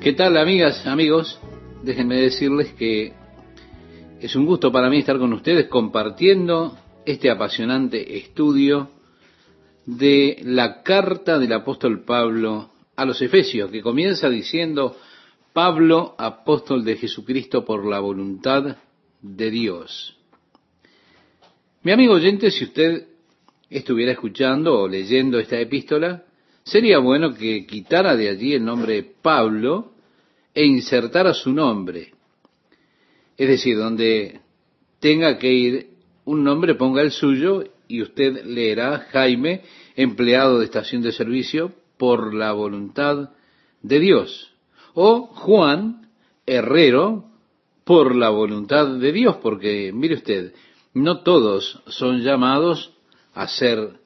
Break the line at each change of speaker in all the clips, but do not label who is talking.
¿Qué tal amigas, amigos? Déjenme decirles que es un gusto para mí estar con ustedes compartiendo este apasionante estudio de la carta del apóstol Pablo a los Efesios, que comienza diciendo, Pablo, apóstol de Jesucristo por la voluntad de Dios. Mi amigo oyente, si usted estuviera escuchando o leyendo esta epístola, sería bueno que quitara de allí el nombre Pablo e insertara su nombre. Es decir, donde tenga que ir un nombre, ponga el suyo y usted leerá Jaime, empleado de estación de servicio, por la voluntad de Dios. O Juan, herrero, por la voluntad de Dios, porque mire usted, no todos son llamados a ser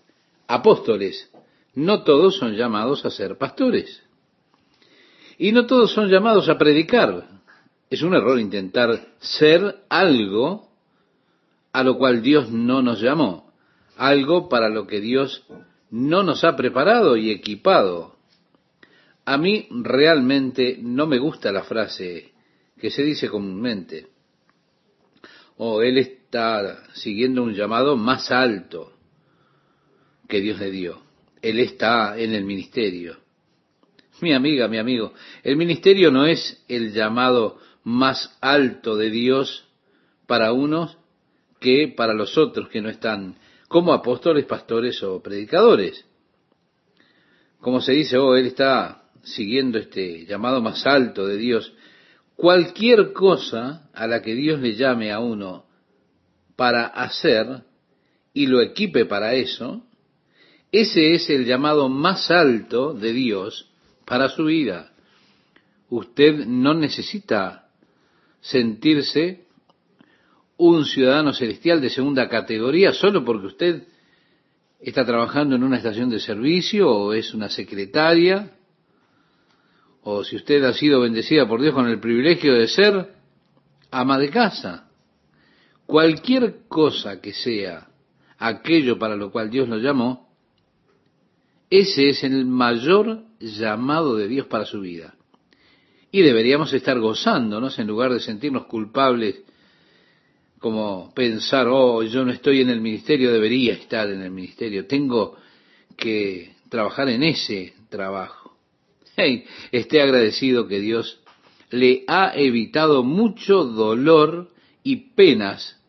apóstoles, no todos son llamados a ser pastores, y no todos son llamados a predicar. Es un error intentar ser algo a lo cual Dios no nos llamó, algo para lo que Dios no nos ha preparado y equipado. A mí realmente no me gusta la frase que se dice comúnmente, o oh, él está siguiendo un llamado más alto que Dios le dio. Él está en el ministerio. Mi amiga, mi amigo, el ministerio no es el llamado más alto de Dios para unos que para los otros que no están como apóstoles, pastores o predicadores. Como se dice, oh, él está siguiendo este llamado más alto de Dios. Cualquier cosa a la que Dios le llame a uno para hacer y lo equipe para eso, ese es el llamado más alto de Dios para su vida. Usted no necesita sentirse un ciudadano celestial de segunda categoría solo porque usted está trabajando en una estación de servicio o es una secretaria o si usted ha sido bendecida por Dios con el privilegio de ser ama de casa. Cualquier cosa que sea aquello para lo cual Dios lo llamó, ese es el mayor llamado de Dios para su vida. Y deberíamos estar gozándonos en lugar de sentirnos culpables como pensar, oh, yo no estoy en el ministerio, debería estar en el ministerio, tengo que trabajar en ese trabajo. Hey, esté agradecido que Dios le ha evitado mucho dolor y penas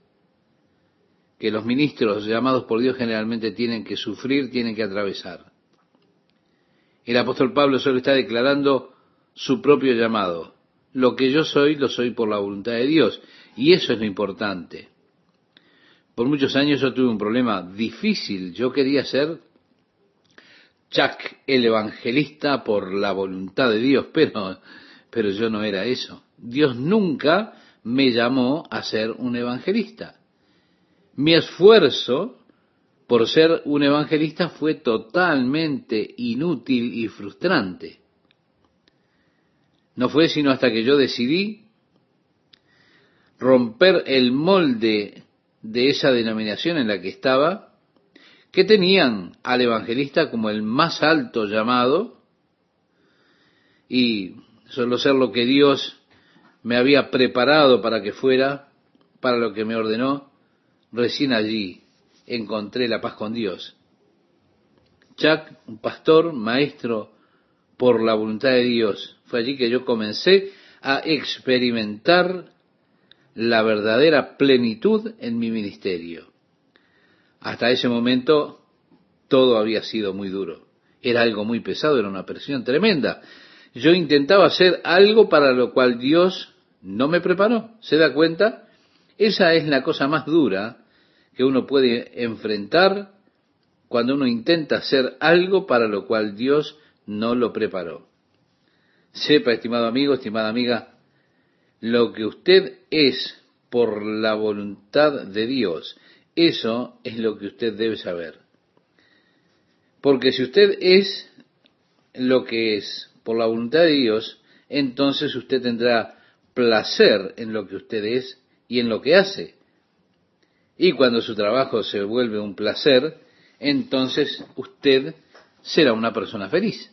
que los ministros llamados por Dios generalmente tienen que sufrir, tienen que atravesar. El apóstol Pablo solo está declarando su propio llamado. Lo que yo soy, lo soy por la voluntad de Dios. Y eso es lo importante. Por muchos años yo tuve un problema difícil. Yo quería ser Chuck el evangelista por la voluntad de Dios, pero, pero yo no era eso. Dios nunca me llamó a ser un evangelista. Mi esfuerzo por ser un evangelista fue totalmente inútil y frustrante. No fue sino hasta que yo decidí romper el molde de esa denominación en la que estaba, que tenían al evangelista como el más alto llamado, y solo ser lo que Dios me había preparado para que fuera, para lo que me ordenó, recién allí encontré la paz con Dios. Chuck, un pastor, maestro por la voluntad de Dios. Fue allí que yo comencé a experimentar la verdadera plenitud en mi ministerio. Hasta ese momento todo había sido muy duro. Era algo muy pesado, era una presión tremenda. Yo intentaba hacer algo para lo cual Dios no me preparó. ¿Se da cuenta? Esa es la cosa más dura que uno puede enfrentar cuando uno intenta hacer algo para lo cual Dios no lo preparó. Sepa, estimado amigo, estimada amiga, lo que usted es por la voluntad de Dios, eso es lo que usted debe saber. Porque si usted es lo que es por la voluntad de Dios, entonces usted tendrá placer en lo que usted es y en lo que hace. Y cuando su trabajo se vuelve un placer, entonces usted será una persona feliz.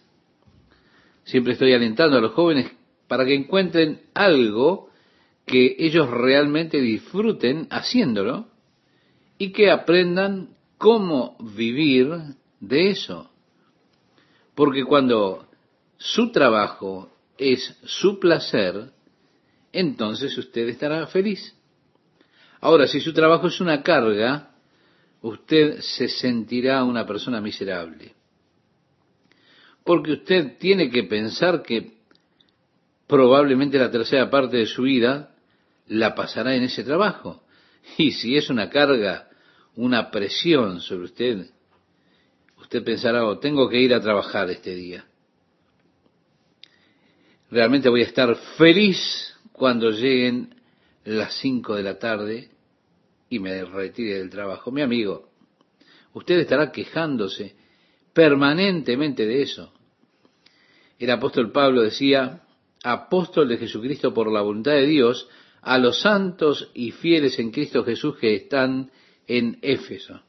Siempre estoy alentando a los jóvenes para que encuentren algo que ellos realmente disfruten haciéndolo y que aprendan cómo vivir de eso. Porque cuando su trabajo es su placer, entonces usted estará feliz. Ahora, si su trabajo es una carga, usted se sentirá una persona miserable. Porque usted tiene que pensar que probablemente la tercera parte de su vida la pasará en ese trabajo. Y si es una carga, una presión sobre usted, usted pensará, oh, tengo que ir a trabajar este día. Realmente voy a estar feliz cuando lleguen las cinco de la tarde y me retire del trabajo. Mi amigo, usted estará quejándose permanentemente de eso. El apóstol Pablo decía, apóstol de Jesucristo por la voluntad de Dios, a los santos y fieles en Cristo Jesús que están en Éfeso.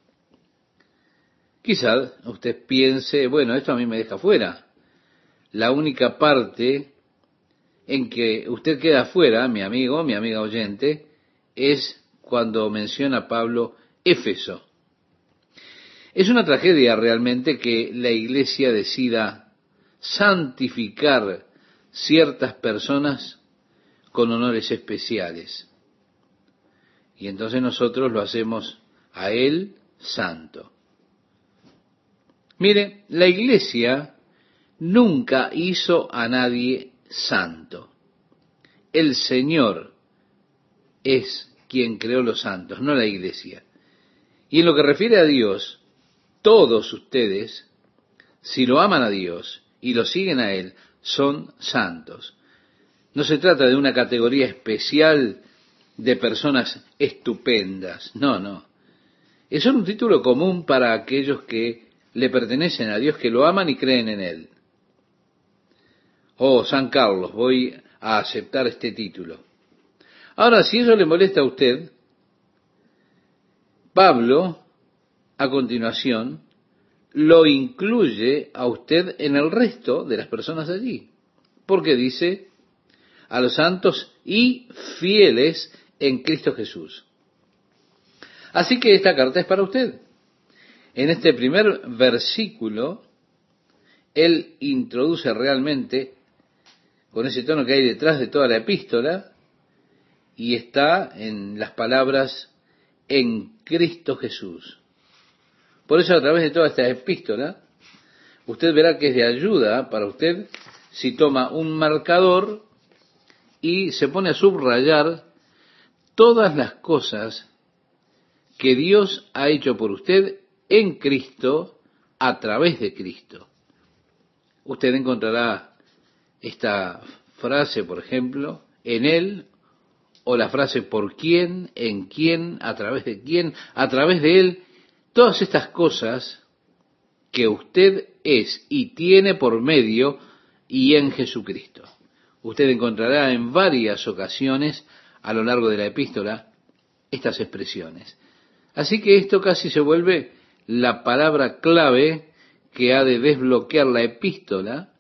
Quizás usted piense, bueno, esto a mí me deja fuera. La única parte en que usted queda fuera, mi amigo, mi amiga oyente, es cuando menciona Pablo Éfeso. Es una tragedia realmente que la iglesia decida santificar ciertas personas con honores especiales. Y entonces nosotros lo hacemos a Él santo. Mire, la iglesia nunca hizo a nadie santo. El Señor es quien creó los santos, no la iglesia. Y en lo que refiere a Dios, todos ustedes, si lo aman a Dios y lo siguen a Él, son santos. No se trata de una categoría especial de personas estupendas, no, no. Es un título común para aquellos que le pertenecen a Dios, que lo aman y creen en Él. Oh, San Carlos, voy a aceptar este título. Ahora, si eso le molesta a usted, Pablo, a continuación, lo incluye a usted en el resto de las personas allí. Porque dice a los santos y fieles en Cristo Jesús. Así que esta carta es para usted. En este primer versículo, él introduce realmente, con ese tono que hay detrás de toda la epístola, y está en las palabras en Cristo Jesús. Por eso a través de toda esta epístola, usted verá que es de ayuda para usted si toma un marcador y se pone a subrayar todas las cosas que Dios ha hecho por usted en Cristo a través de Cristo. Usted encontrará esta frase, por ejemplo, en Él o la frase por quién, en quién, a través de quién, a través de él, todas estas cosas que usted es y tiene por medio y en Jesucristo. Usted encontrará en varias ocasiones a lo largo de la epístola estas expresiones. Así que esto casi se vuelve la palabra clave que ha de desbloquear la epístola,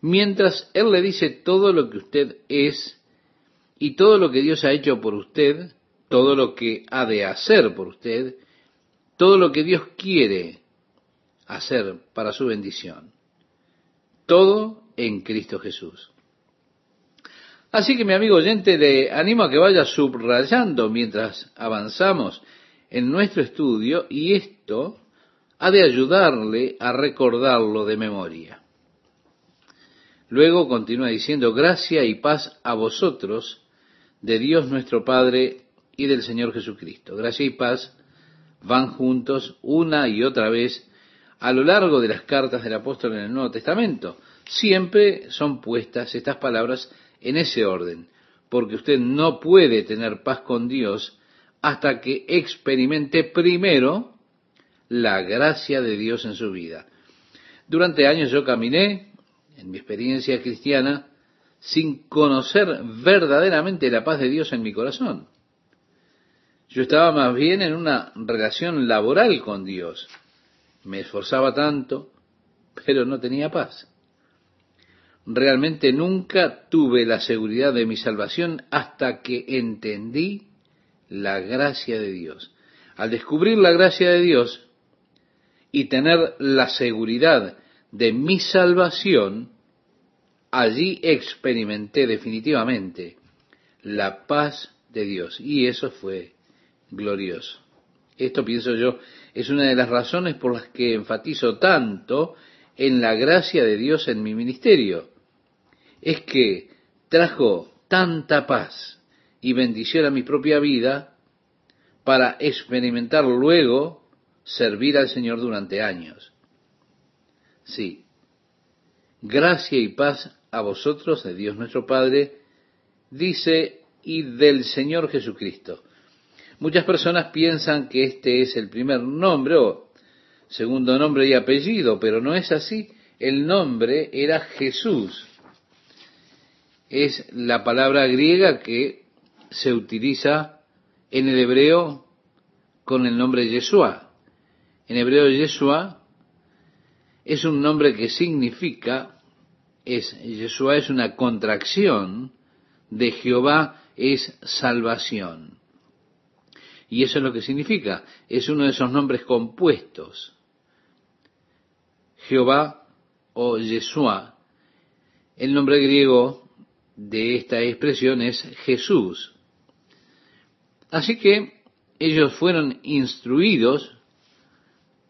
mientras Él le dice todo lo que usted es y todo lo que Dios ha hecho por usted, todo lo que ha de hacer por usted, todo lo que Dios quiere hacer para su bendición. Todo en Cristo Jesús. Así que mi amigo oyente, le animo a que vaya subrayando mientras avanzamos en nuestro estudio y esto ha de ayudarle a recordarlo de memoria. Luego continúa diciendo, gracia y paz a vosotros de Dios nuestro Padre y del Señor Jesucristo. Gracia y paz van juntos una y otra vez a lo largo de las cartas del apóstol en el Nuevo Testamento. Siempre son puestas estas palabras en ese orden, porque usted no puede tener paz con Dios hasta que experimente primero la gracia de Dios en su vida. Durante años yo caminé, en mi experiencia cristiana, sin conocer verdaderamente la paz de Dios en mi corazón. Yo estaba más bien en una relación laboral con Dios. Me esforzaba tanto, pero no tenía paz. realmente nunca tuve la seguridad de mi salvación hasta que entendí la gracia de Dios. Al descubrir la gracia de Dios y tener la seguridad de mi salvación, allí experimenté definitivamente la paz de Dios. Y eso fue glorioso. Esto pienso yo es una de las razones por las que enfatizo tanto en la gracia de Dios en mi ministerio. Es que trajo tanta paz y bendición a mi propia vida para experimentar luego servir al Señor durante años. Sí, gracia y paz a vosotros de Dios nuestro Padre, dice, y del Señor Jesucristo. Muchas personas piensan que este es el primer nombre o segundo nombre y apellido, pero no es así. El nombre era Jesús. Es la palabra griega que se utiliza en el hebreo con el nombre Yeshua. En hebreo Yeshua es un nombre que significa, es, Yeshua es una contracción de Jehová es salvación. Y eso es lo que significa. Es uno de esos nombres compuestos. Jehová o Yeshua. El nombre griego de esta expresión es Jesús. Así que ellos fueron instruidos,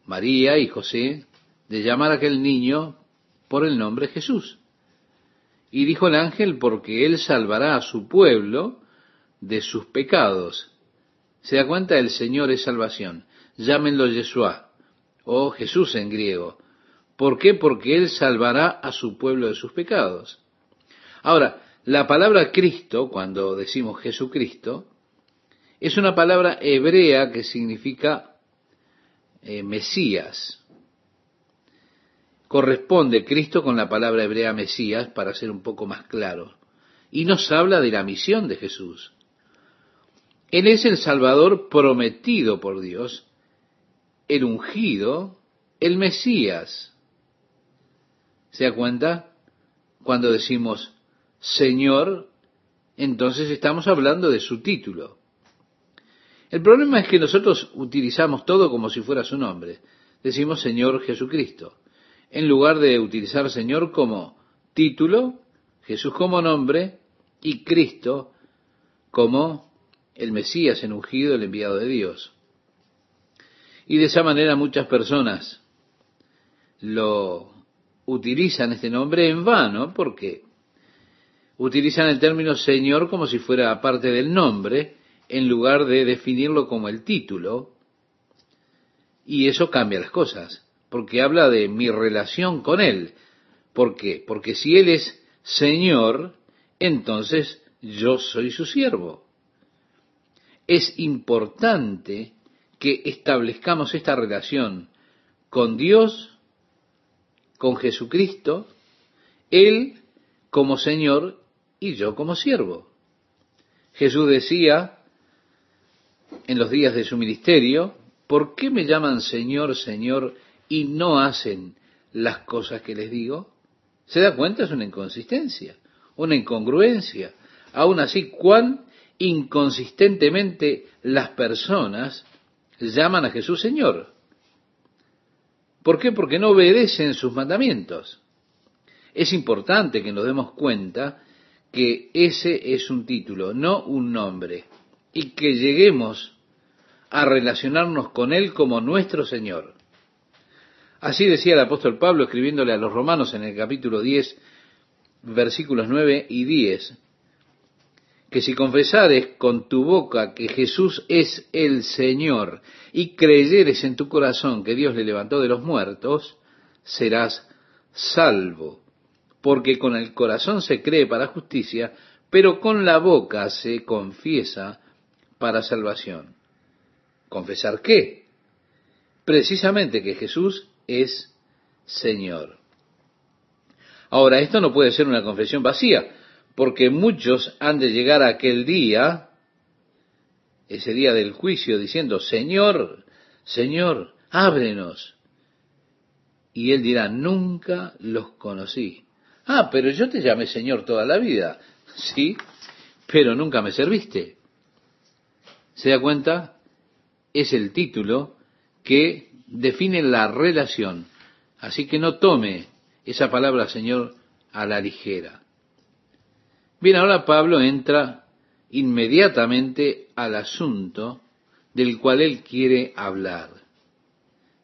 María y José, de llamar a aquel niño por el nombre Jesús. Y dijo el ángel, porque él salvará a su pueblo de sus pecados. ¿Se da cuenta? El Señor es salvación. Llámenlo Yeshua o Jesús en griego. ¿Por qué? Porque Él salvará a su pueblo de sus pecados. Ahora, la palabra Cristo, cuando decimos Jesucristo, es una palabra hebrea que significa eh, Mesías. Corresponde Cristo con la palabra hebrea Mesías para ser un poco más claro. Y nos habla de la misión de Jesús. Él es el Salvador prometido por Dios, el ungido, el Mesías. ¿Se da cuenta? Cuando decimos Señor, entonces estamos hablando de su título. El problema es que nosotros utilizamos todo como si fuera su nombre. Decimos Señor Jesucristo. En lugar de utilizar Señor como título, Jesús como nombre y Cristo como el Mesías, en ungido, el enviado de Dios. Y de esa manera muchas personas lo utilizan este nombre en vano, porque utilizan el término Señor como si fuera parte del nombre, en lugar de definirlo como el título, y eso cambia las cosas, porque habla de mi relación con Él. ¿Por qué? Porque si Él es Señor, entonces yo soy su siervo es importante que establezcamos esta relación con Dios, con Jesucristo, Él como Señor y yo como siervo. Jesús decía en los días de su ministerio, ¿por qué me llaman Señor, Señor y no hacen las cosas que les digo? ¿Se da cuenta? Es una inconsistencia, una incongruencia. Aún así, ¿cuán inconsistentemente las personas llaman a Jesús Señor. ¿Por qué? Porque no obedecen sus mandamientos. Es importante que nos demos cuenta que ese es un título, no un nombre, y que lleguemos a relacionarnos con Él como nuestro Señor. Así decía el apóstol Pablo escribiéndole a los romanos en el capítulo 10, versículos 9 y 10 que si confesares con tu boca que Jesús es el Señor y creyeres en tu corazón que Dios le levantó de los muertos, serás salvo. Porque con el corazón se cree para justicia, pero con la boca se confiesa para salvación. ¿Confesar qué? Precisamente que Jesús es Señor. Ahora, esto no puede ser una confesión vacía, porque muchos han de llegar a aquel día, ese día del juicio, diciendo, Señor, Señor, ábrenos. Y él dirá, nunca los conocí. Ah, pero yo te llamé Señor toda la vida. Sí, pero nunca me serviste. ¿Se da cuenta? Es el título que define la relación. Así que no tome esa palabra Señor a la ligera. Bien, ahora Pablo entra inmediatamente al asunto del cual él quiere hablar.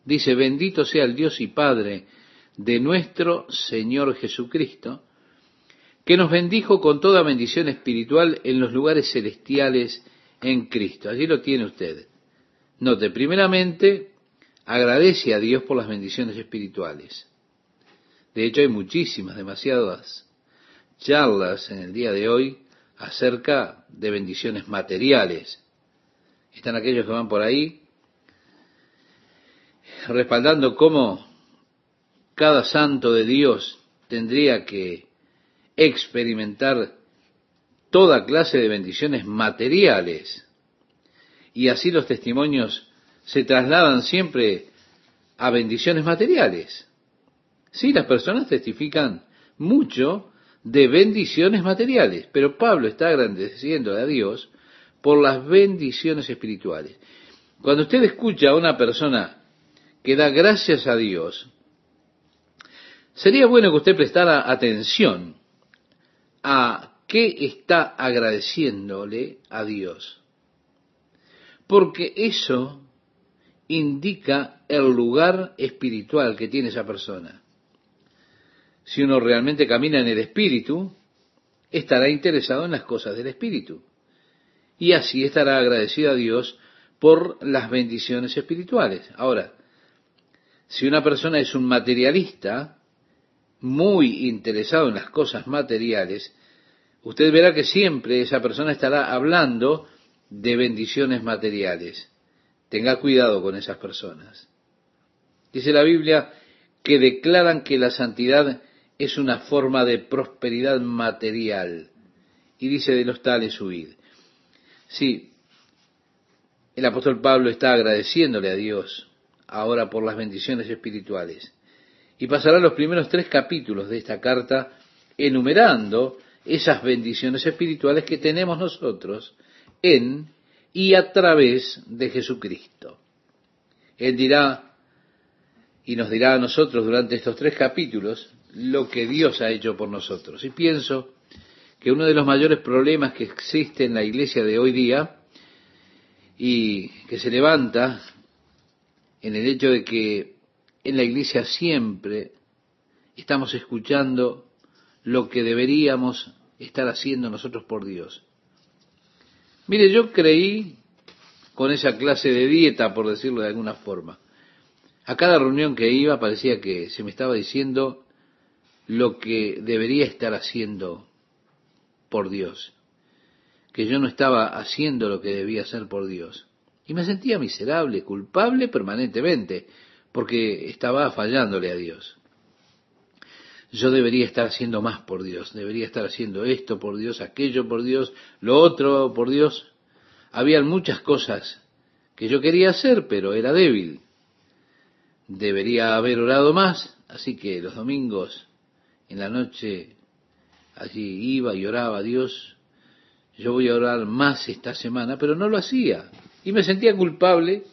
Dice, bendito sea el Dios y Padre de nuestro Señor Jesucristo, que nos bendijo con toda bendición espiritual en los lugares celestiales en Cristo. Allí lo tiene usted. Note, primeramente, agradece a Dios por las bendiciones espirituales. De hecho, hay muchísimas, demasiadas charlas en el día de hoy acerca de bendiciones materiales. Están aquellos que van por ahí respaldando cómo cada santo de Dios tendría que experimentar toda clase de bendiciones materiales. Y así los testimonios se trasladan siempre a bendiciones materiales. Sí, las personas testifican mucho de bendiciones materiales, pero Pablo está agradeciendo a Dios por las bendiciones espirituales. Cuando usted escucha a una persona que da gracias a Dios, sería bueno que usted prestara atención a qué está agradeciéndole a Dios. Porque eso indica el lugar espiritual que tiene esa persona. Si uno realmente camina en el espíritu, estará interesado en las cosas del espíritu. Y así estará agradecido a Dios por las bendiciones espirituales. Ahora, si una persona es un materialista, muy interesado en las cosas materiales, usted verá que siempre esa persona estará hablando de bendiciones materiales. Tenga cuidado con esas personas. Dice la Biblia que declaran que la santidad es una forma de prosperidad material. Y dice de los tales huid. Sí, el apóstol Pablo está agradeciéndole a Dios ahora por las bendiciones espirituales. Y pasará los primeros tres capítulos de esta carta enumerando esas bendiciones espirituales que tenemos nosotros en y a través de Jesucristo. Él dirá y nos dirá a nosotros durante estos tres capítulos lo que Dios ha hecho por nosotros. Y pienso que uno de los mayores problemas que existe en la iglesia de hoy día y que se levanta en el hecho de que en la iglesia siempre estamos escuchando lo que deberíamos estar haciendo nosotros por Dios. Mire, yo creí con esa clase de dieta, por decirlo de alguna forma. A cada reunión que iba parecía que se me estaba diciendo lo que debería estar haciendo por Dios, que yo no estaba haciendo lo que debía hacer por Dios. Y me sentía miserable, culpable permanentemente, porque estaba fallándole a Dios. Yo debería estar haciendo más por Dios, debería estar haciendo esto por Dios, aquello por Dios, lo otro por Dios. Habían muchas cosas que yo quería hacer, pero era débil. Debería haber orado más, así que los domingos en la noche allí iba y oraba a Dios. Yo voy a orar más esta semana, pero no lo hacía. Y me sentía culpable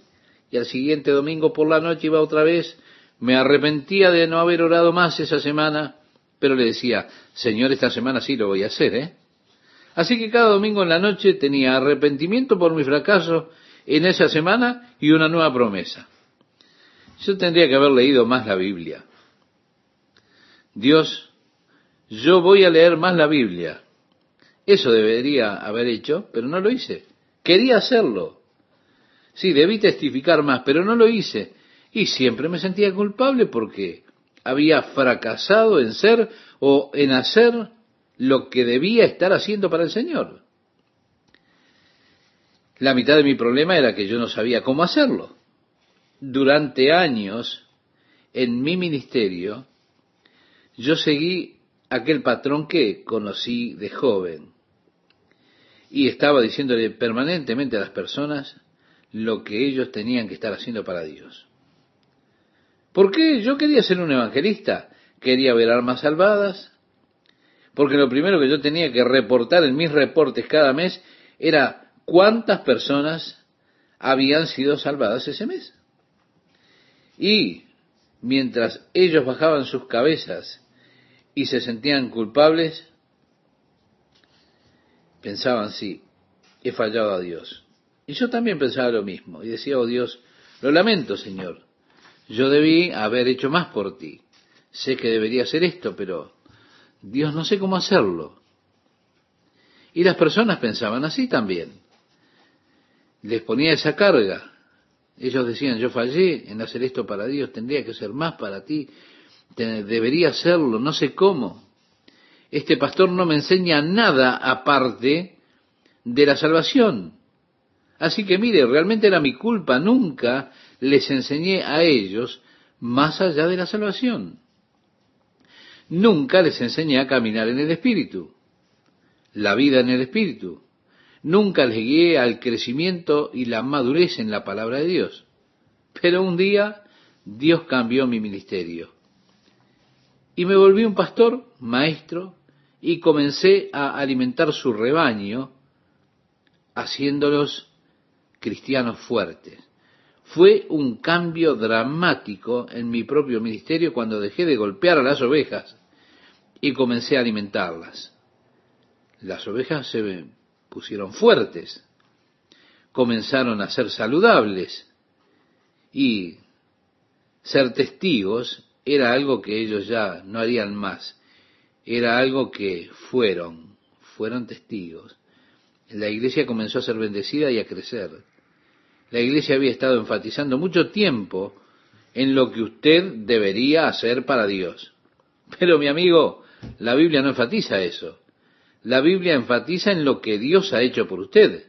y al siguiente domingo por la noche iba otra vez, me arrepentía de no haber orado más esa semana, pero le decía, Señor, esta semana sí lo voy a hacer, ¿eh? Así que cada domingo en la noche tenía arrepentimiento por mi fracaso en esa semana y una nueva promesa. Yo tendría que haber leído más la Biblia. Dios, yo voy a leer más la Biblia. Eso debería haber hecho, pero no lo hice. Quería hacerlo. Sí, debí testificar más, pero no lo hice. Y siempre me sentía culpable porque había fracasado en ser o en hacer lo que debía estar haciendo para el Señor. La mitad de mi problema era que yo no sabía cómo hacerlo. Durante años, en mi ministerio, yo seguí aquel patrón que conocí de joven. Y estaba diciéndole permanentemente a las personas, lo que ellos tenían que estar haciendo para Dios. ¿Por qué? Yo quería ser un evangelista, quería ver almas salvadas, porque lo primero que yo tenía que reportar en mis reportes cada mes era cuántas personas habían sido salvadas ese mes. Y mientras ellos bajaban sus cabezas y se sentían culpables, pensaban, sí, he fallado a Dios. Y yo también pensaba lo mismo y decía, oh Dios, lo lamento, Señor, yo debí haber hecho más por ti. Sé que debería hacer esto, pero Dios no sé cómo hacerlo. Y las personas pensaban así también. Les ponía esa carga. Ellos decían, yo fallé en hacer esto para Dios, tendría que ser más para ti, debería hacerlo, no sé cómo. Este pastor no me enseña nada aparte de la salvación. Así que mire, realmente era mi culpa, nunca les enseñé a ellos más allá de la salvación. Nunca les enseñé a caminar en el Espíritu, la vida en el Espíritu. Nunca les guié al crecimiento y la madurez en la palabra de Dios. Pero un día Dios cambió mi ministerio. Y me volví un pastor, maestro, y comencé a alimentar su rebaño, haciéndolos cristianos fuertes. Fue un cambio dramático en mi propio ministerio cuando dejé de golpear a las ovejas y comencé a alimentarlas. Las ovejas se pusieron fuertes, comenzaron a ser saludables y ser testigos era algo que ellos ya no harían más, era algo que fueron, fueron testigos. La iglesia comenzó a ser bendecida y a crecer. La iglesia había estado enfatizando mucho tiempo en lo que usted debería hacer para Dios. Pero mi amigo, la Biblia no enfatiza eso. La Biblia enfatiza en lo que Dios ha hecho por usted.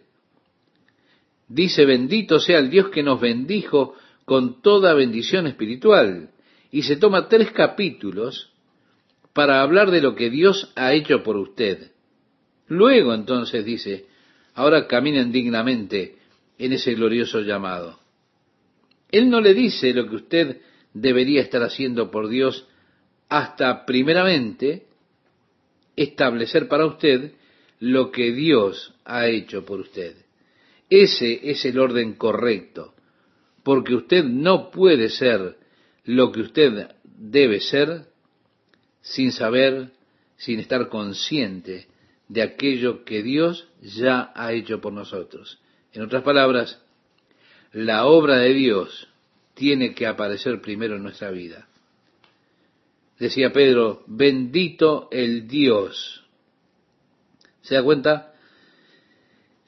Dice, bendito sea el Dios que nos bendijo con toda bendición espiritual. Y se toma tres capítulos para hablar de lo que Dios ha hecho por usted. Luego entonces dice, ahora caminen dignamente en ese glorioso llamado. Él no le dice lo que usted debería estar haciendo por Dios hasta primeramente establecer para usted lo que Dios ha hecho por usted. Ese es el orden correcto, porque usted no puede ser lo que usted debe ser sin saber, sin estar consciente de aquello que Dios ya ha hecho por nosotros. En otras palabras, la obra de Dios tiene que aparecer primero en nuestra vida. Decía Pedro, bendito el Dios. ¿Se da cuenta?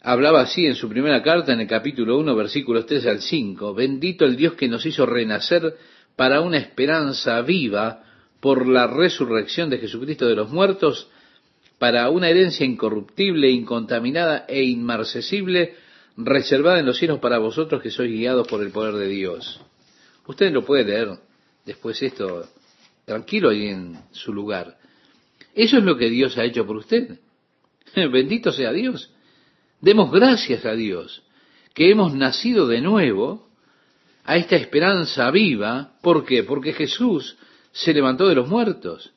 Hablaba así en su primera carta, en el capítulo 1, versículos 3 al 5. Bendito el Dios que nos hizo renacer para una esperanza viva por la resurrección de Jesucristo de los muertos para una herencia incorruptible, incontaminada e inmarcesible, reservada en los cielos para vosotros que sois guiados por el poder de Dios. Usted lo puede leer después esto tranquilo ahí en su lugar. Eso es lo que Dios ha hecho por usted. Bendito sea Dios. Demos gracias a Dios que hemos nacido de nuevo a esta esperanza viva. ¿Por qué? Porque Jesús se levantó de los muertos.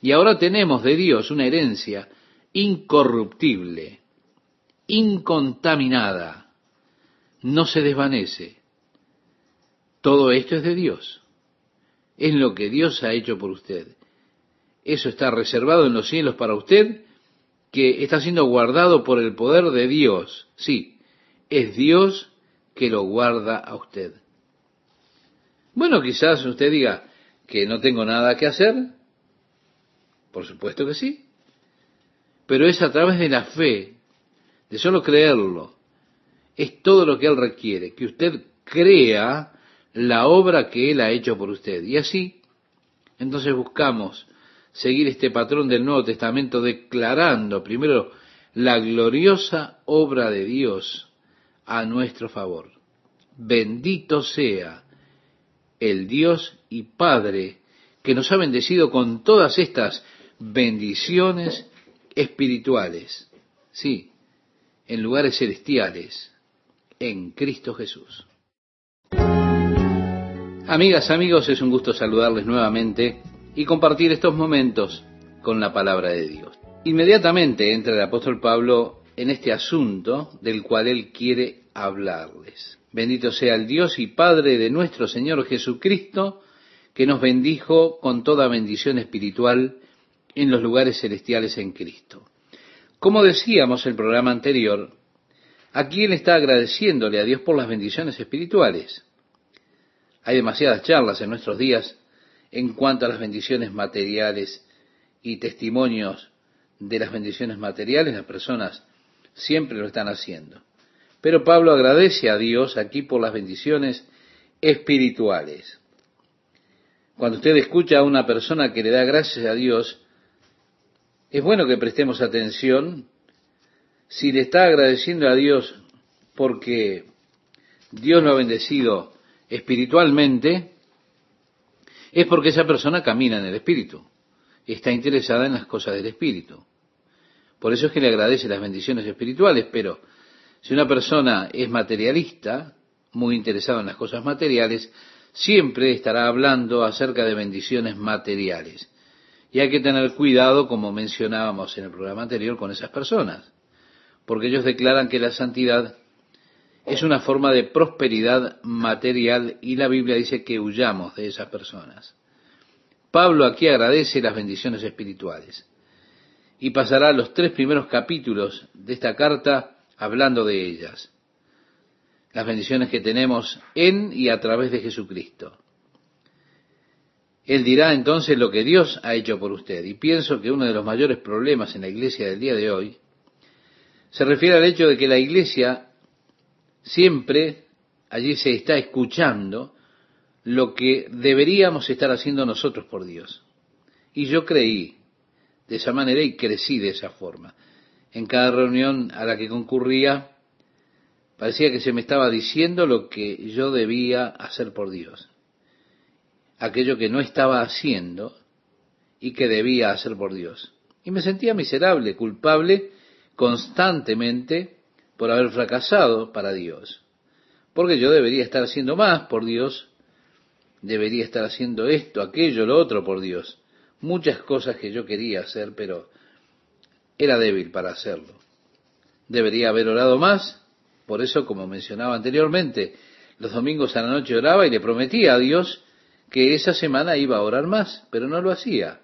Y ahora tenemos de Dios una herencia incorruptible, incontaminada, no se desvanece. Todo esto es de Dios. Es lo que Dios ha hecho por usted. Eso está reservado en los cielos para usted, que está siendo guardado por el poder de Dios. Sí, es Dios que lo guarda a usted. Bueno, quizás usted diga que no tengo nada que hacer, por supuesto que sí. Pero es a través de la fe, de solo creerlo. Es todo lo que Él requiere, que usted crea la obra que Él ha hecho por usted. Y así, entonces buscamos seguir este patrón del Nuevo Testamento declarando primero la gloriosa obra de Dios a nuestro favor. Bendito sea el Dios y Padre que nos ha bendecido con todas estas bendiciones espirituales, sí, en lugares celestiales, en Cristo Jesús. Amigas, amigos, es un gusto saludarles nuevamente y compartir estos momentos con la palabra de Dios. Inmediatamente entra el apóstol Pablo en este asunto del cual él quiere hablarles. Bendito sea el Dios y Padre de nuestro Señor Jesucristo, que nos bendijo con toda bendición espiritual en los lugares celestiales en Cristo. Como decíamos en el programa anterior, aquí él está agradeciéndole a Dios por las bendiciones espirituales. Hay demasiadas charlas en nuestros días en cuanto a las bendiciones materiales y testimonios de las bendiciones materiales. Las personas siempre lo están haciendo. Pero Pablo agradece a Dios aquí por las bendiciones espirituales. Cuando usted escucha a una persona que le da gracias a Dios, es bueno que prestemos atención si le está agradeciendo a Dios porque Dios lo ha bendecido espiritualmente, es porque esa persona camina en el Espíritu, está interesada en las cosas del Espíritu. Por eso es que le agradece las bendiciones espirituales, pero si una persona es materialista, muy interesada en las cosas materiales, siempre estará hablando acerca de bendiciones materiales. Y hay que tener cuidado, como mencionábamos en el programa anterior, con esas personas, porque ellos declaran que la santidad es una forma de prosperidad material y la Biblia dice que huyamos de esas personas. Pablo aquí agradece las bendiciones espirituales y pasará los tres primeros capítulos de esta carta hablando de ellas. Las bendiciones que tenemos en y a través de Jesucristo. Él dirá entonces lo que Dios ha hecho por usted. Y pienso que uno de los mayores problemas en la iglesia del día de hoy se refiere al hecho de que la iglesia siempre allí se está escuchando lo que deberíamos estar haciendo nosotros por Dios. Y yo creí de esa manera y crecí de esa forma. En cada reunión a la que concurría, parecía que se me estaba diciendo lo que yo debía hacer por Dios aquello que no estaba haciendo y que debía hacer por Dios. Y me sentía miserable, culpable constantemente por haber fracasado para Dios. Porque yo debería estar haciendo más por Dios, debería estar haciendo esto, aquello, lo otro por Dios. Muchas cosas que yo quería hacer, pero era débil para hacerlo. Debería haber orado más, por eso, como mencionaba anteriormente, los domingos a la noche oraba y le prometía a Dios que esa semana iba a orar más, pero no lo hacía.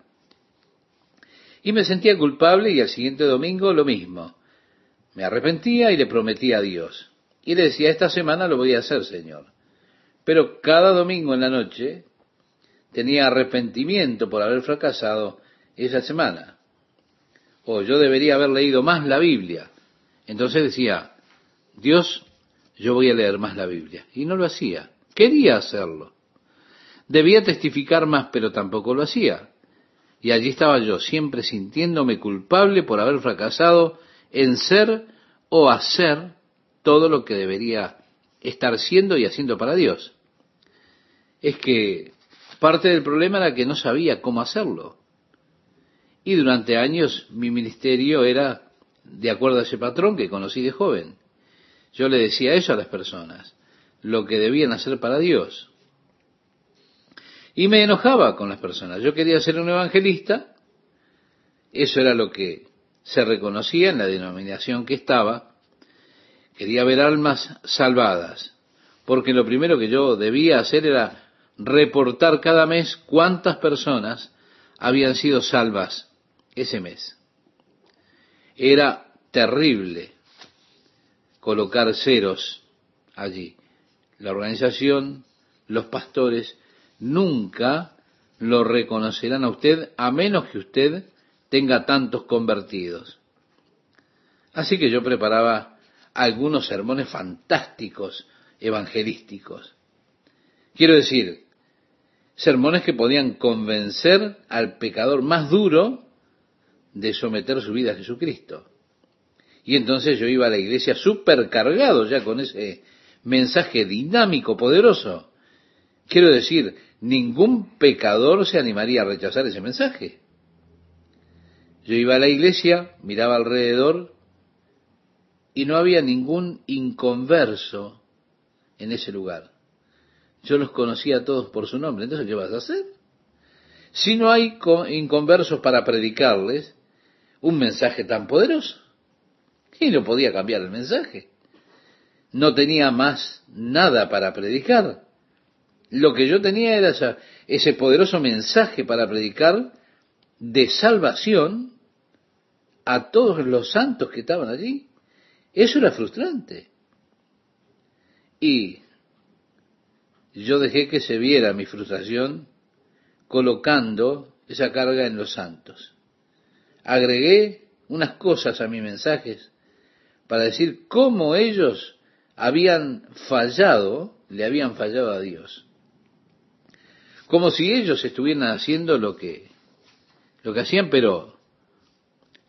Y me sentía culpable y al siguiente domingo lo mismo. Me arrepentía y le prometía a Dios. Y le decía, esta semana lo voy a hacer, Señor. Pero cada domingo en la noche tenía arrepentimiento por haber fracasado esa semana. O yo debería haber leído más la Biblia. Entonces decía, Dios, yo voy a leer más la Biblia. Y no lo hacía. Quería hacerlo. Debía testificar más, pero tampoco lo hacía. Y allí estaba yo, siempre sintiéndome culpable por haber fracasado en ser o hacer todo lo que debería estar siendo y haciendo para Dios. Es que parte del problema era que no sabía cómo hacerlo. Y durante años mi ministerio era de acuerdo a ese patrón que conocí de joven. Yo le decía eso a las personas, lo que debían hacer para Dios. Y me enojaba con las personas. Yo quería ser un evangelista, eso era lo que se reconocía en la denominación que estaba. Quería ver almas salvadas, porque lo primero que yo debía hacer era reportar cada mes cuántas personas habían sido salvas ese mes. Era terrible colocar ceros allí. La organización, los pastores, nunca lo reconocerán a usted a menos que usted tenga tantos convertidos. Así que yo preparaba algunos sermones fantásticos evangelísticos. Quiero decir, sermones que podían convencer al pecador más duro de someter su vida a Jesucristo. Y entonces yo iba a la iglesia supercargado ya con ese mensaje dinámico, poderoso. Quiero decir, ningún pecador se animaría a rechazar ese mensaje. Yo iba a la iglesia, miraba alrededor y no había ningún inconverso en ese lugar. Yo los conocía a todos por su nombre. Entonces, ¿qué vas a hacer? si no hay inconversos para predicarles un mensaje tan poderoso? Y no podía cambiar el mensaje. No tenía más nada para predicar. Lo que yo tenía era ese poderoso mensaje para predicar de salvación a todos los santos que estaban allí. Eso era frustrante. Y yo dejé que se viera mi frustración colocando esa carga en los santos. Agregué unas cosas a mis mensajes para decir cómo ellos habían fallado, le habían fallado a Dios. Como si ellos estuvieran haciendo lo que, lo que hacían, pero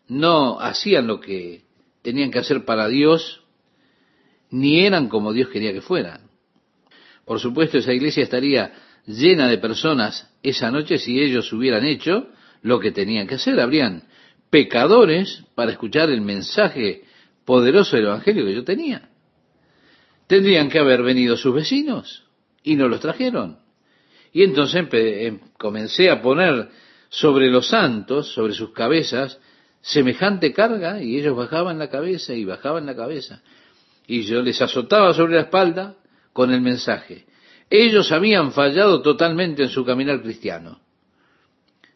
no hacían lo que tenían que hacer para Dios, ni eran como Dios quería que fueran. Por supuesto, esa iglesia estaría llena de personas esa noche si ellos hubieran hecho lo que tenían que hacer. Habrían pecadores para escuchar el mensaje poderoso del Evangelio que yo tenía. Tendrían que haber venido sus vecinos y no los trajeron. Y entonces em, comencé a poner sobre los santos, sobre sus cabezas, semejante carga y ellos bajaban la cabeza y bajaban la cabeza. Y yo les azotaba sobre la espalda con el mensaje. Ellos habían fallado totalmente en su caminar cristiano.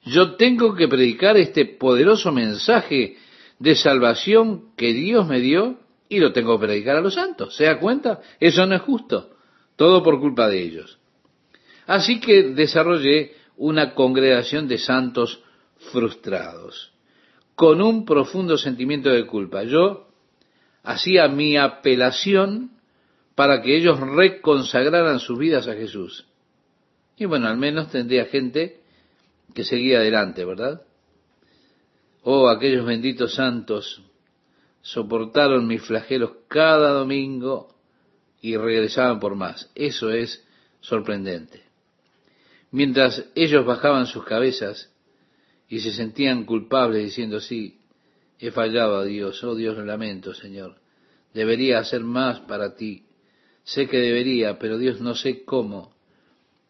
Yo tengo que predicar este poderoso mensaje de salvación que Dios me dio y lo tengo que predicar a los santos. ¿Se da cuenta? Eso no es justo. Todo por culpa de ellos. Así que desarrollé una congregación de santos frustrados, con un profundo sentimiento de culpa. Yo hacía mi apelación para que ellos reconsagraran sus vidas a Jesús. Y bueno, al menos tendría gente que seguía adelante, ¿verdad? Oh, aquellos benditos santos soportaron mis flagelos cada domingo y regresaban por más. Eso es sorprendente. Mientras ellos bajaban sus cabezas y se sentían culpables diciendo, sí, he fallado a Dios, oh Dios, lo lamento, Señor, debería hacer más para ti, sé que debería, pero Dios no sé cómo.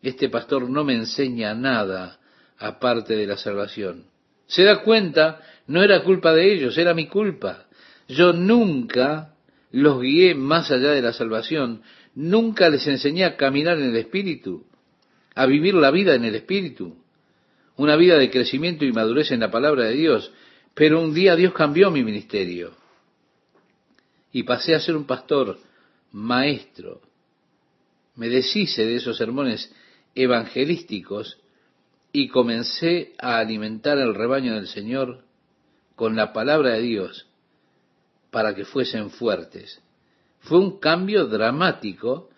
Este pastor no me enseña nada aparte de la salvación. Se da cuenta, no era culpa de ellos, era mi culpa. Yo nunca los guié más allá de la salvación, nunca les enseñé a caminar en el Espíritu a vivir la vida en el Espíritu, una vida de crecimiento y madurez en la palabra de Dios. Pero un día Dios cambió mi ministerio y pasé a ser un pastor maestro. Me deshice de esos sermones evangelísticos y comencé a alimentar el rebaño del Señor con la palabra de Dios para que fuesen fuertes. Fue un cambio dramático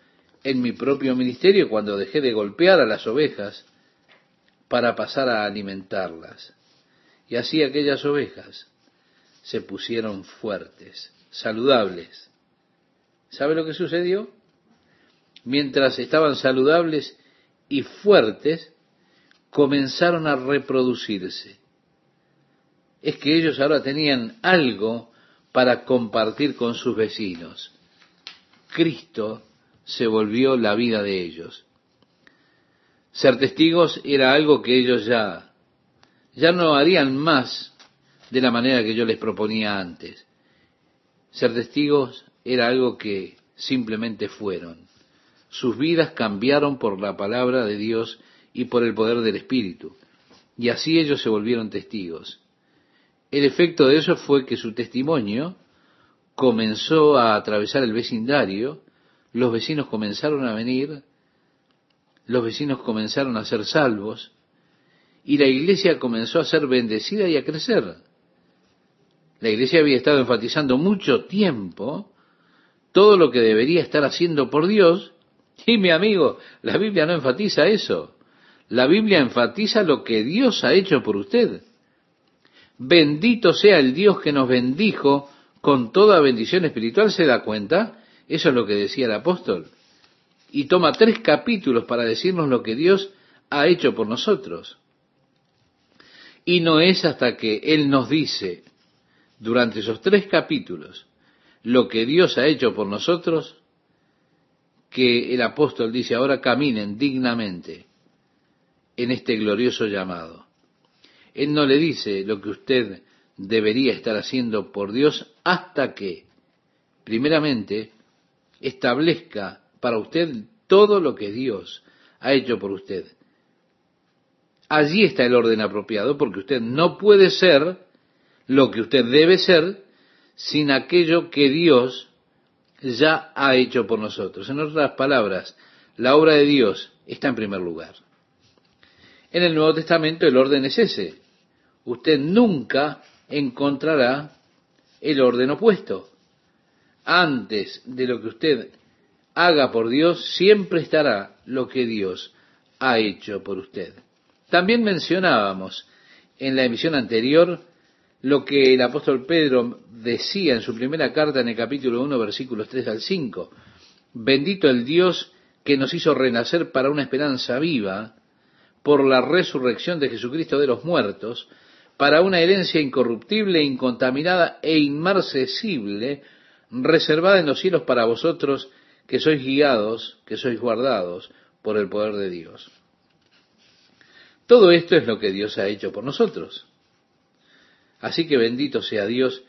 en mi propio ministerio cuando dejé de golpear a las ovejas para pasar a alimentarlas. Y así aquellas ovejas se pusieron fuertes, saludables. ¿Sabe lo que sucedió? Mientras estaban saludables y fuertes, comenzaron a reproducirse. Es que ellos ahora tenían algo para compartir con sus vecinos. Cristo se volvió la vida de ellos. Ser testigos era algo que ellos ya, ya no harían más de la manera que yo les proponía antes. Ser testigos era algo que simplemente fueron. Sus vidas cambiaron por la palabra de Dios y por el poder del Espíritu. Y así ellos se volvieron testigos. El efecto de eso fue que su testimonio comenzó a atravesar el vecindario los vecinos comenzaron a venir, los vecinos comenzaron a ser salvos, y la iglesia comenzó a ser bendecida y a crecer. La iglesia había estado enfatizando mucho tiempo todo lo que debería estar haciendo por Dios, y mi amigo, la Biblia no enfatiza eso. La Biblia enfatiza lo que Dios ha hecho por usted. Bendito sea el Dios que nos bendijo con toda bendición espiritual, ¿se da cuenta? Eso es lo que decía el apóstol. Y toma tres capítulos para decirnos lo que Dios ha hecho por nosotros. Y no es hasta que Él nos dice, durante esos tres capítulos, lo que Dios ha hecho por nosotros, que el apóstol dice, ahora caminen dignamente en este glorioso llamado. Él no le dice lo que usted debería estar haciendo por Dios hasta que, primeramente, establezca para usted todo lo que Dios ha hecho por usted. Allí está el orden apropiado porque usted no puede ser lo que usted debe ser sin aquello que Dios ya ha hecho por nosotros. En otras palabras, la obra de Dios está en primer lugar. En el Nuevo Testamento el orden es ese. Usted nunca encontrará el orden opuesto. Antes de lo que usted haga por Dios, siempre estará lo que Dios ha hecho por usted. También mencionábamos en la emisión anterior lo que el apóstol Pedro decía en su primera carta en el capítulo 1, versículos 3 al 5. Bendito el Dios que nos hizo renacer para una esperanza viva por la resurrección de Jesucristo de los muertos, para una herencia incorruptible, incontaminada e inmarcesible, reservada en los cielos para vosotros que sois guiados, que sois guardados por el poder de Dios. Todo esto es lo que Dios ha hecho por nosotros. Así que bendito sea Dios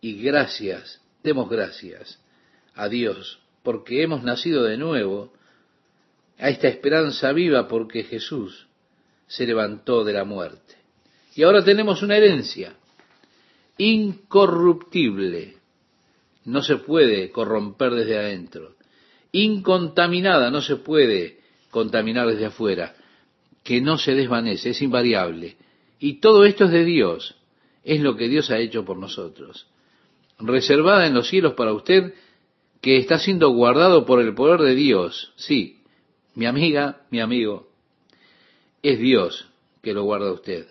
y gracias, demos gracias a Dios, porque hemos nacido de nuevo a esta esperanza viva porque Jesús se levantó de la muerte. Y ahora tenemos una herencia incorruptible, no se puede corromper desde adentro, incontaminada, no se puede contaminar desde afuera, que no se desvanece, es invariable. Y todo esto es de Dios, es lo que Dios ha hecho por nosotros. Reservada en los cielos para usted, que está siendo guardado por el poder de Dios. Sí, mi amiga, mi amigo, es Dios que lo guarda usted.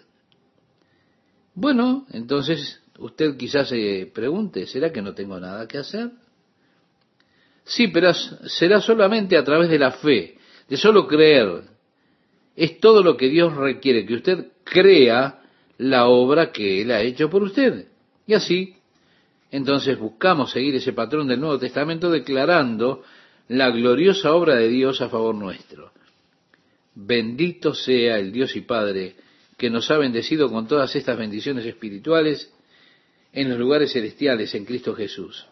Bueno, entonces usted quizás se pregunte, ¿será que no tengo nada que hacer? Sí, pero será solamente a través de la fe, de solo creer. Es todo lo que Dios requiere, que usted crea la obra que Él ha hecho por usted. Y así, entonces buscamos seguir ese patrón del Nuevo Testamento declarando la gloriosa obra de Dios a favor nuestro. Bendito sea el Dios y Padre que nos ha bendecido con todas estas bendiciones espirituales en los lugares celestiales en Cristo Jesús.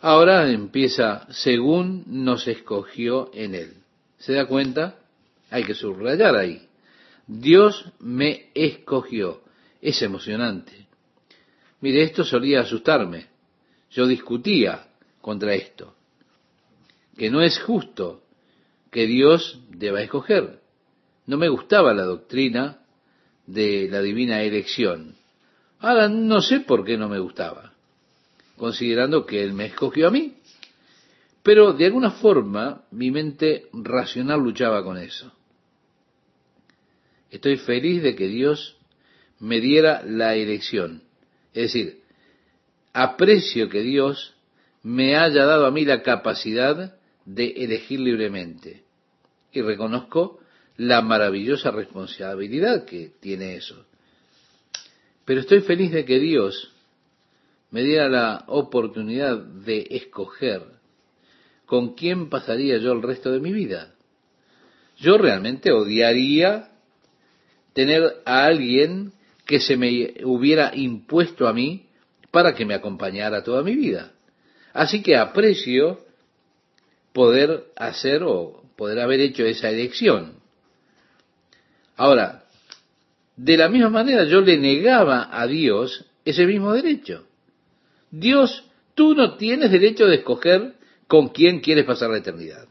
Ahora empieza según nos escogió en Él. ¿Se da cuenta? Hay que subrayar ahí. Dios me escogió. Es emocionante. Mire, esto solía asustarme. Yo discutía contra esto. Que no es justo que Dios deba escoger. No me gustaba la doctrina de la divina elección. Ahora no sé por qué no me gustaba, considerando que Él me escogió a mí. Pero de alguna forma mi mente racional luchaba con eso. Estoy feliz de que Dios me diera la elección. Es decir, aprecio que Dios me haya dado a mí la capacidad de elegir libremente. Y reconozco la maravillosa responsabilidad que tiene eso. Pero estoy feliz de que Dios me diera la oportunidad de escoger con quién pasaría yo el resto de mi vida. Yo realmente odiaría tener a alguien que se me hubiera impuesto a mí para que me acompañara toda mi vida. Así que aprecio poder hacer o poder haber hecho esa elección. Ahora, de la misma manera yo le negaba a Dios ese mismo derecho. Dios, tú no tienes derecho de escoger con quién quieres pasar la eternidad.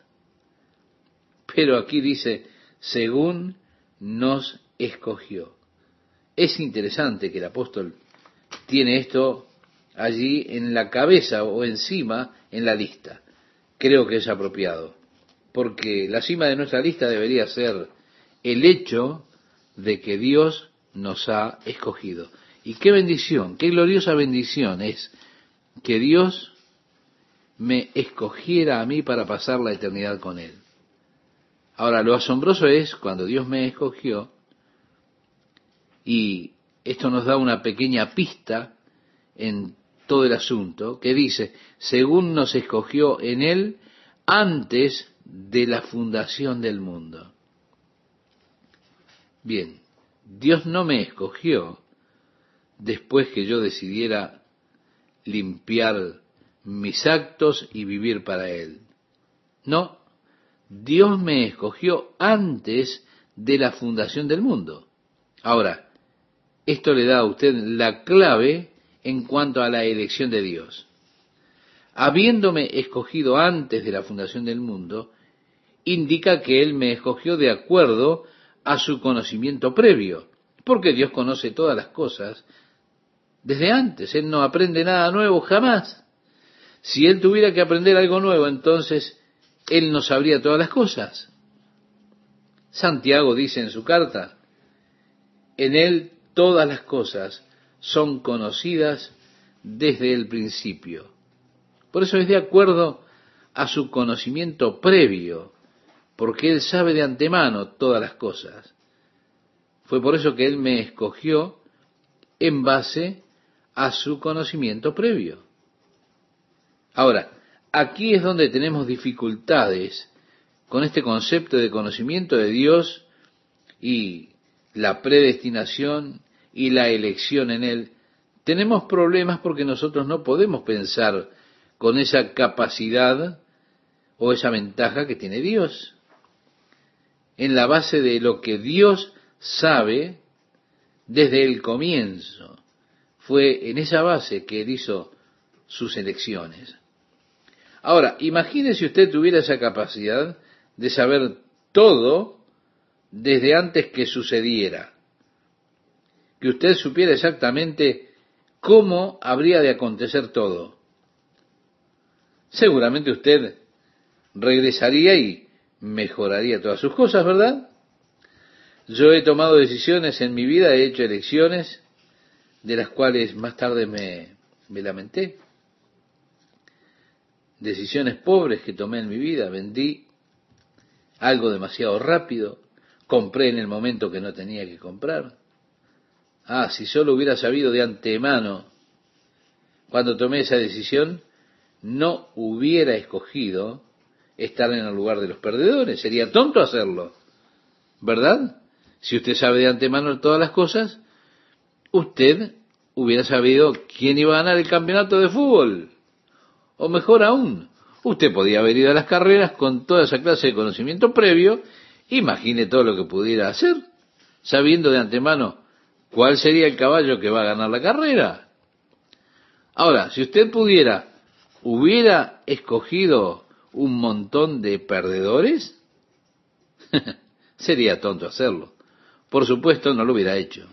Pero aquí dice, según nos escogió. Es interesante que el apóstol tiene esto allí en la cabeza o encima en la lista. Creo que es apropiado, porque la cima de nuestra lista debería ser el hecho de que Dios nos ha escogido. Y qué bendición, qué gloriosa bendición es que Dios me escogiera a mí para pasar la eternidad con Él. Ahora, lo asombroso es cuando Dios me escogió, y esto nos da una pequeña pista en todo el asunto, que dice, según nos escogió en Él antes de la fundación del mundo. Bien, Dios no me escogió después que yo decidiera limpiar mis actos y vivir para Él. No, Dios me escogió antes de la fundación del mundo. Ahora, esto le da a usted la clave en cuanto a la elección de Dios. Habiéndome escogido antes de la fundación del mundo, indica que Él me escogió de acuerdo a su conocimiento previo, porque Dios conoce todas las cosas desde antes. Él no aprende nada nuevo jamás. Si Él tuviera que aprender algo nuevo, entonces Él no sabría todas las cosas. Santiago dice en su carta, en Él todas las cosas son conocidas desde el principio. Por eso es de acuerdo a su conocimiento previo, porque Él sabe de antemano todas las cosas. Fue por eso que Él me escogió en base a su conocimiento previo. Ahora, aquí es donde tenemos dificultades con este concepto de conocimiento de Dios y la predestinación y la elección en Él, tenemos problemas porque nosotros no podemos pensar con esa capacidad o esa ventaja que tiene Dios. En la base de lo que Dios sabe desde el comienzo. Fue en esa base que Él hizo sus elecciones. Ahora, imagine si usted tuviera esa capacidad de saber todo desde antes que sucediera. Que usted supiera exactamente cómo habría de acontecer todo. Seguramente usted regresaría y mejoraría todas sus cosas, ¿verdad? Yo he tomado decisiones en mi vida, he hecho elecciones de las cuales más tarde me, me lamenté. Decisiones pobres que tomé en mi vida, vendí algo demasiado rápido, compré en el momento que no tenía que comprar. Ah, si solo hubiera sabido de antemano cuando tomé esa decisión, no hubiera escogido estar en el lugar de los perdedores. Sería tonto hacerlo, ¿verdad? Si usted sabe de antemano todas las cosas, usted hubiera sabido quién iba a ganar el campeonato de fútbol. O mejor aún, usted podía haber ido a las carreras con toda esa clase de conocimiento previo Imagine todo lo que pudiera hacer, sabiendo de antemano cuál sería el caballo que va a ganar la carrera. Ahora, si usted pudiera, hubiera escogido un montón de perdedores, sería tonto hacerlo. Por supuesto, no lo hubiera hecho.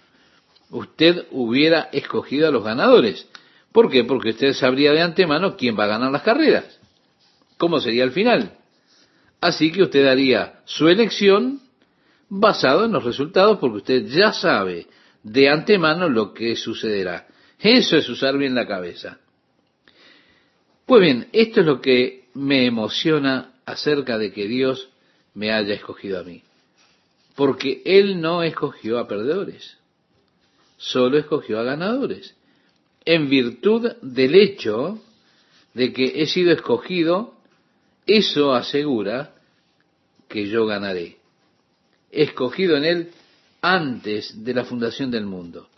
Usted hubiera escogido a los ganadores. ¿Por qué? Porque usted sabría de antemano quién va a ganar las carreras. ¿Cómo sería el final? Así que usted haría su elección basado en los resultados porque usted ya sabe de antemano lo que sucederá. Eso es usar bien la cabeza. Pues bien, esto es lo que me emociona acerca de que Dios me haya escogido a mí. Porque Él no escogió a perdedores, solo escogió a ganadores. En virtud del hecho de que he sido escogido eso asegura que yo ganaré. Escogido en Él antes de la fundación del mundo.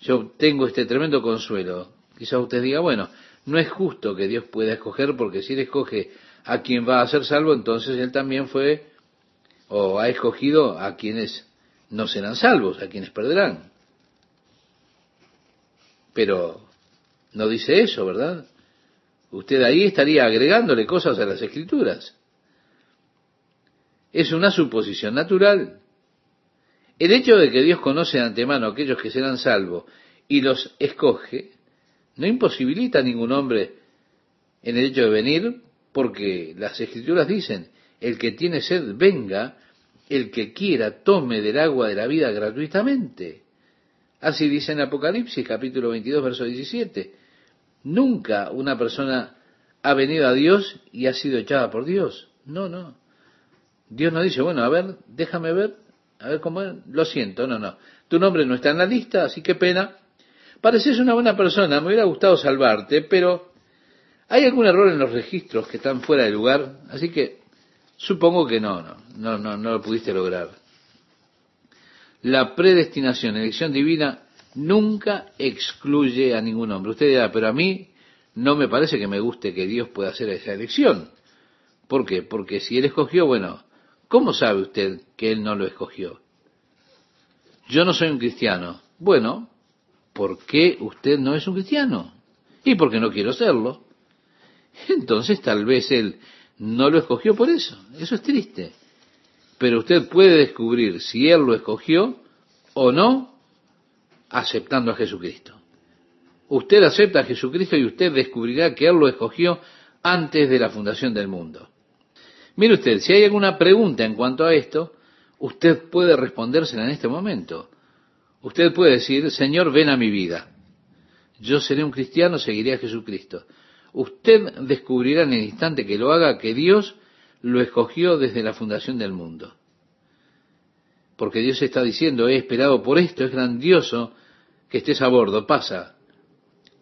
Yo tengo este tremendo consuelo. Quizá usted diga, bueno, no es justo que Dios pueda escoger porque si Él escoge a quien va a ser salvo, entonces Él también fue o ha escogido a quienes no serán salvos, a quienes perderán. Pero no dice eso, ¿verdad? Usted ahí estaría agregándole cosas a las escrituras. Es una suposición natural. El hecho de que Dios conoce de antemano a aquellos que serán salvos y los escoge, no imposibilita a ningún hombre en el hecho de venir, porque las escrituras dicen, el que tiene sed venga, el que quiera tome del agua de la vida gratuitamente. Así dice en Apocalipsis capítulo 22, verso 17. Nunca una persona ha venido a Dios y ha sido echada por Dios. No, no. Dios no dice, bueno, a ver, déjame ver, a ver cómo es. Lo siento, no, no. Tu nombre no está en la lista, así que pena. Pareces una buena persona, me hubiera gustado salvarte, pero hay algún error en los registros que están fuera de lugar, así que supongo que no, no, no, no, no lo pudiste lograr. La predestinación, elección divina, nunca excluye a ningún hombre. Usted dirá, pero a mí no me parece que me guste que Dios pueda hacer esa elección. ¿Por qué? Porque si Él escogió, bueno, ¿cómo sabe usted que Él no lo escogió? Yo no soy un cristiano. Bueno, ¿por qué usted no es un cristiano? Y porque no quiero serlo. Entonces tal vez Él no lo escogió por eso. Eso es triste. Pero usted puede descubrir si Él lo escogió o no aceptando a Jesucristo. Usted acepta a Jesucristo y usted descubrirá que Él lo escogió antes de la fundación del mundo. Mire usted, si hay alguna pregunta en cuanto a esto, usted puede respondérsela en este momento. Usted puede decir, Señor, ven a mi vida. Yo seré un cristiano, seguiré a Jesucristo. Usted descubrirá en el instante que lo haga que Dios lo escogió desde la fundación del mundo. Porque Dios está diciendo, he esperado por esto, es grandioso que estés a bordo, pasa.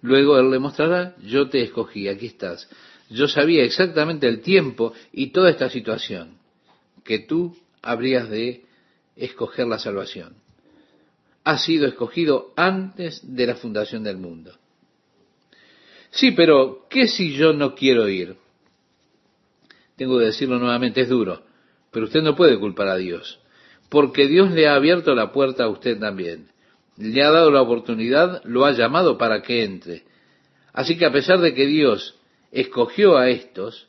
Luego Él le mostrará, yo te escogí, aquí estás. Yo sabía exactamente el tiempo y toda esta situación, que tú habrías de escoger la salvación. Ha sido escogido antes de la fundación del mundo. Sí, pero ¿qué si yo no quiero ir? Tengo que decirlo nuevamente, es duro, pero usted no puede culpar a Dios, porque Dios le ha abierto la puerta a usted también. Le ha dado la oportunidad, lo ha llamado para que entre. Así que a pesar de que Dios escogió a estos,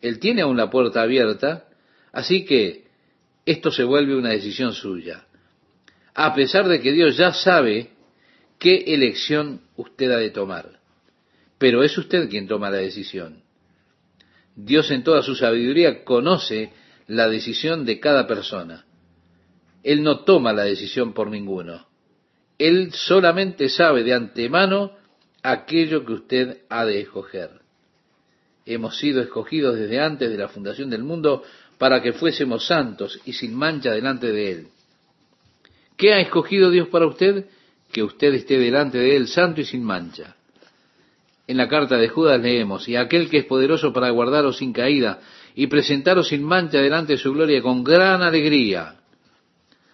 Él tiene aún la puerta abierta, así que esto se vuelve una decisión suya. A pesar de que Dios ya sabe qué elección usted ha de tomar. Pero es usted quien toma la decisión. Dios en toda su sabiduría conoce la decisión de cada persona. Él no toma la decisión por ninguno. Él solamente sabe de antemano aquello que usted ha de escoger. Hemos sido escogidos desde antes de la fundación del mundo para que fuésemos santos y sin mancha delante de Él. ¿Qué ha escogido Dios para usted? Que usted esté delante de Él santo y sin mancha. En la carta de Judas leemos, y aquel que es poderoso para guardaros sin caída y presentaros sin mancha delante de su gloria con gran alegría.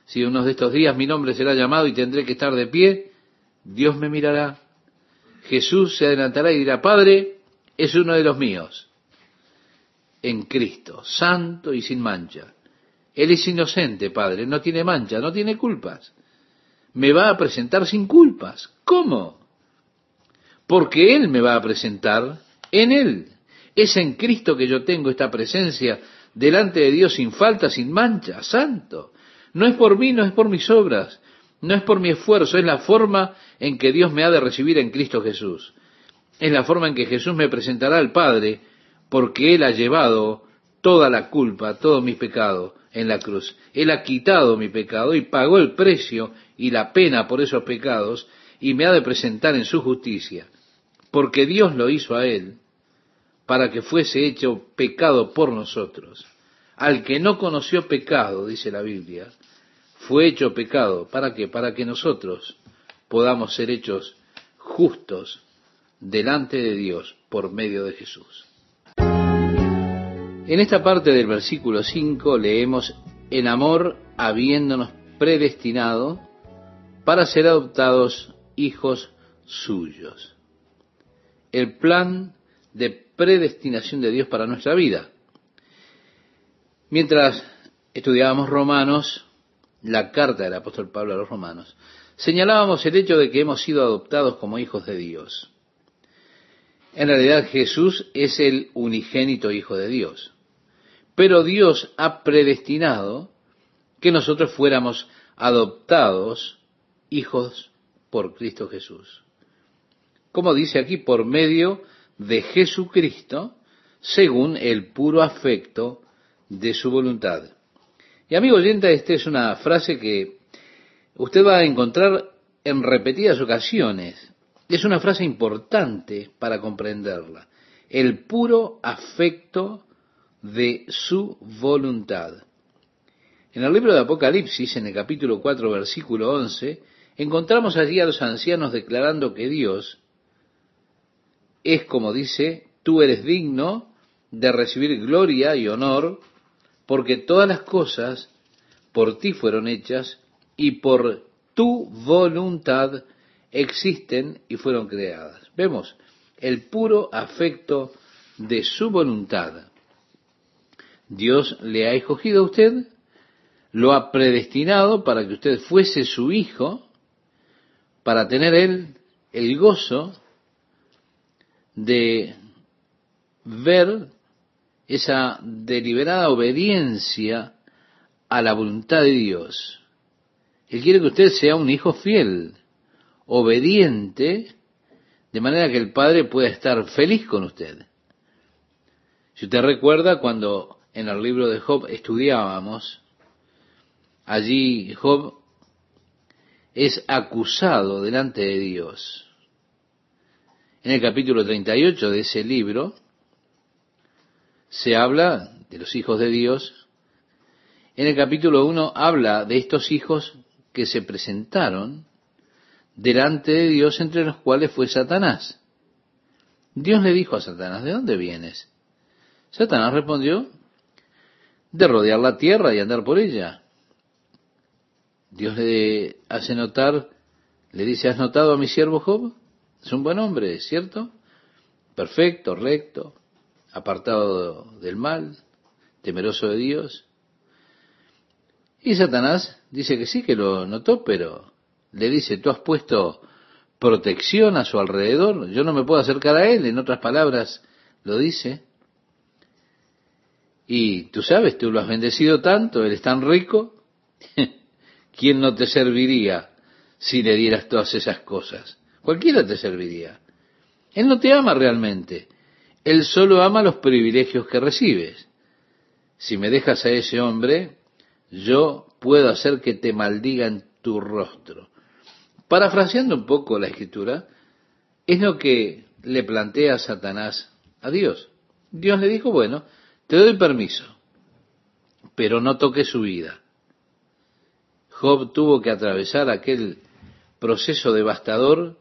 Si uno de estos días mi nombre será llamado y tendré que estar de pie, Dios me mirará. Jesús se adelantará y dirá, Padre, es uno de los míos. En Cristo, santo y sin mancha. Él es inocente, Padre, no tiene mancha, no tiene culpas. Me va a presentar sin culpas. ¿Cómo? porque Él me va a presentar en Él. Es en Cristo que yo tengo esta presencia delante de Dios sin falta, sin mancha, santo. No es por mí, no es por mis obras, no es por mi esfuerzo, es la forma en que Dios me ha de recibir en Cristo Jesús. Es la forma en que Jesús me presentará al Padre, porque Él ha llevado toda la culpa, todo mi pecado en la cruz. Él ha quitado mi pecado y pagó el precio y la pena por esos pecados y me ha de presentar en su justicia porque Dios lo hizo a él para que fuese hecho pecado por nosotros. Al que no conoció pecado, dice la Biblia, fue hecho pecado. ¿Para qué? Para que nosotros podamos ser hechos justos delante de Dios por medio de Jesús. En esta parte del versículo 5 leemos, en amor habiéndonos predestinado para ser adoptados hijos suyos el plan de predestinación de Dios para nuestra vida. Mientras estudiábamos Romanos, la carta del apóstol Pablo a los romanos, señalábamos el hecho de que hemos sido adoptados como hijos de Dios. En realidad Jesús es el unigénito Hijo de Dios. Pero Dios ha predestinado que nosotros fuéramos adoptados hijos por Cristo Jesús como dice aquí, por medio de Jesucristo, según el puro afecto de su voluntad. Y amigo oyente, esta es una frase que usted va a encontrar en repetidas ocasiones. Es una frase importante para comprenderla. El puro afecto de su voluntad. En el libro de Apocalipsis, en el capítulo 4, versículo 11, encontramos allí a los ancianos declarando que Dios es como dice, tú eres digno de recibir gloria y honor, porque todas las cosas por ti fueron hechas y por tu voluntad existen y fueron creadas. Vemos el puro afecto de su voluntad. Dios le ha escogido a usted, lo ha predestinado para que usted fuese su hijo, para tener él el gozo de ver esa deliberada obediencia a la voluntad de Dios. Él quiere que usted sea un hijo fiel, obediente, de manera que el Padre pueda estar feliz con usted. Si usted recuerda cuando en el libro de Job estudiábamos, allí Job es acusado delante de Dios. En el capítulo 38 de ese libro se habla de los hijos de Dios. En el capítulo 1 habla de estos hijos que se presentaron delante de Dios, entre los cuales fue Satanás. Dios le dijo a Satanás, ¿de dónde vienes? Satanás respondió, de rodear la tierra y andar por ella. Dios le hace notar, le dice, ¿has notado a mi siervo Job? Es un buen hombre, ¿cierto? Perfecto, recto, apartado del mal, temeroso de Dios. Y Satanás dice que sí, que lo notó, pero le dice, tú has puesto protección a su alrededor, yo no me puedo acercar a él, en otras palabras lo dice. Y tú sabes, tú lo has bendecido tanto, él es tan rico, ¿quién no te serviría si le dieras todas esas cosas? Cualquiera te serviría. Él no te ama realmente, él solo ama los privilegios que recibes. Si me dejas a ese hombre, yo puedo hacer que te maldiga en tu rostro. Parafraseando un poco la escritura, es lo que le plantea Satanás a Dios. Dios le dijo, bueno, te doy permiso, pero no toques su vida. Job tuvo que atravesar aquel proceso devastador,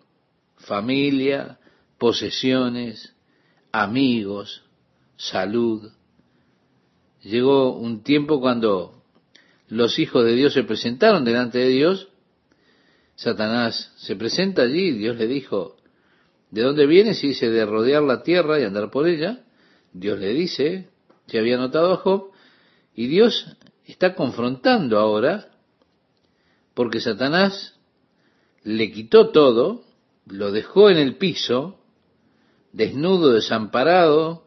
familia, posesiones, amigos, salud. Llegó un tiempo cuando los hijos de Dios se presentaron delante de Dios. Satanás se presenta allí Dios le dijo, ¿de dónde vienes? Y dice, de rodear la tierra y andar por ella. Dios le dice, se había notado a Job, y Dios está confrontando ahora, porque Satanás le quitó todo, lo dejó en el piso, desnudo, desamparado,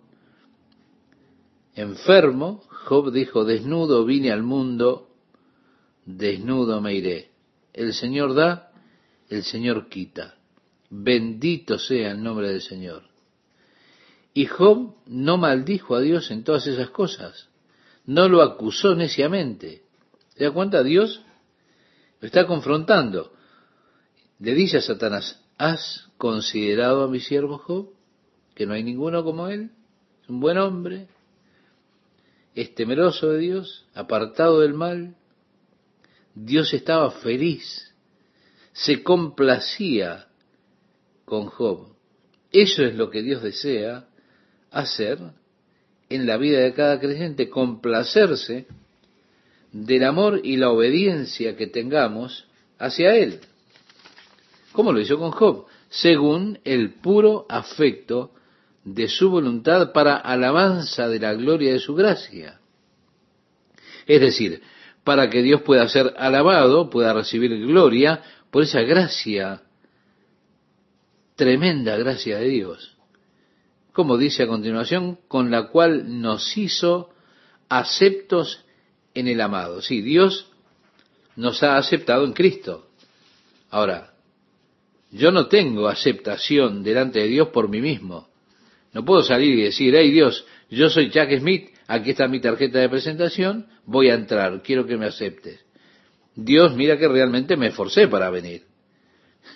enfermo, Job dijo, desnudo vine al mundo, desnudo me iré. El Señor da, el Señor quita. Bendito sea el nombre del Señor. Y Job no maldijo a Dios en todas esas cosas. No lo acusó neciamente. ¿Se da cuenta? Dios lo está confrontando. Le dice a Satanás, ¿has considerado a mi siervo Job? que no hay ninguno como él, es un buen hombre, es temeroso de Dios, apartado del mal. Dios estaba feliz, se complacía con Job. Eso es lo que Dios desea hacer en la vida de cada creyente, complacerse del amor y la obediencia que tengamos hacia Él. ¿Cómo lo hizo con Job? Según el puro afecto de su voluntad para alabanza de la gloria de su gracia. Es decir, para que Dios pueda ser alabado, pueda recibir gloria por esa gracia, tremenda gracia de Dios. Como dice a continuación, con la cual nos hizo aceptos en el amado. Sí, Dios nos ha aceptado en Cristo. Ahora, yo no tengo aceptación delante de Dios por mí mismo. No puedo salir y decir, hey Dios, yo soy Jack Smith, aquí está mi tarjeta de presentación, voy a entrar, quiero que me aceptes. Dios, mira que realmente me esforcé para venir.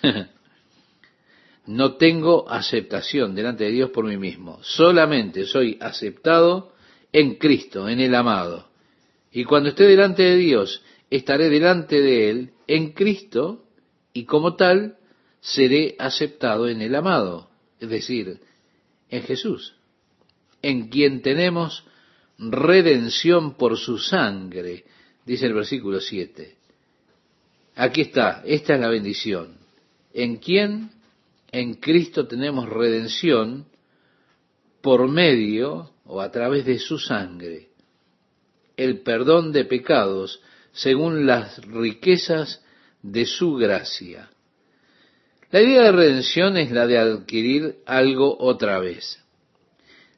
no tengo aceptación delante de Dios por mí mismo, solamente soy aceptado en Cristo, en el amado. Y cuando esté delante de Dios, estaré delante de Él en Cristo y como tal seré aceptado en el amado. Es decir, en Jesús, en quien tenemos redención por su sangre, dice el versículo 7. Aquí está, esta es la bendición. ¿En quién? En Cristo tenemos redención por medio o a través de su sangre, el perdón de pecados según las riquezas de su gracia. La idea de redención es la de adquirir algo otra vez.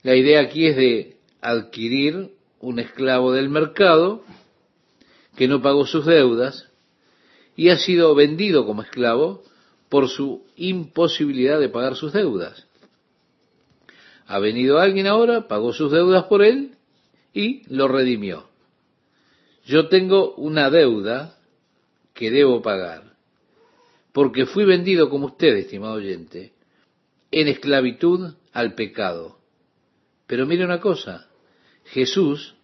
La idea aquí es de adquirir un esclavo del mercado que no pagó sus deudas y ha sido vendido como esclavo por su imposibilidad de pagar sus deudas. Ha venido alguien ahora, pagó sus deudas por él y lo redimió. Yo tengo una deuda que debo pagar, porque fui vendido como usted, estimado oyente, en esclavitud al pecado. Pero mire una cosa, Jesús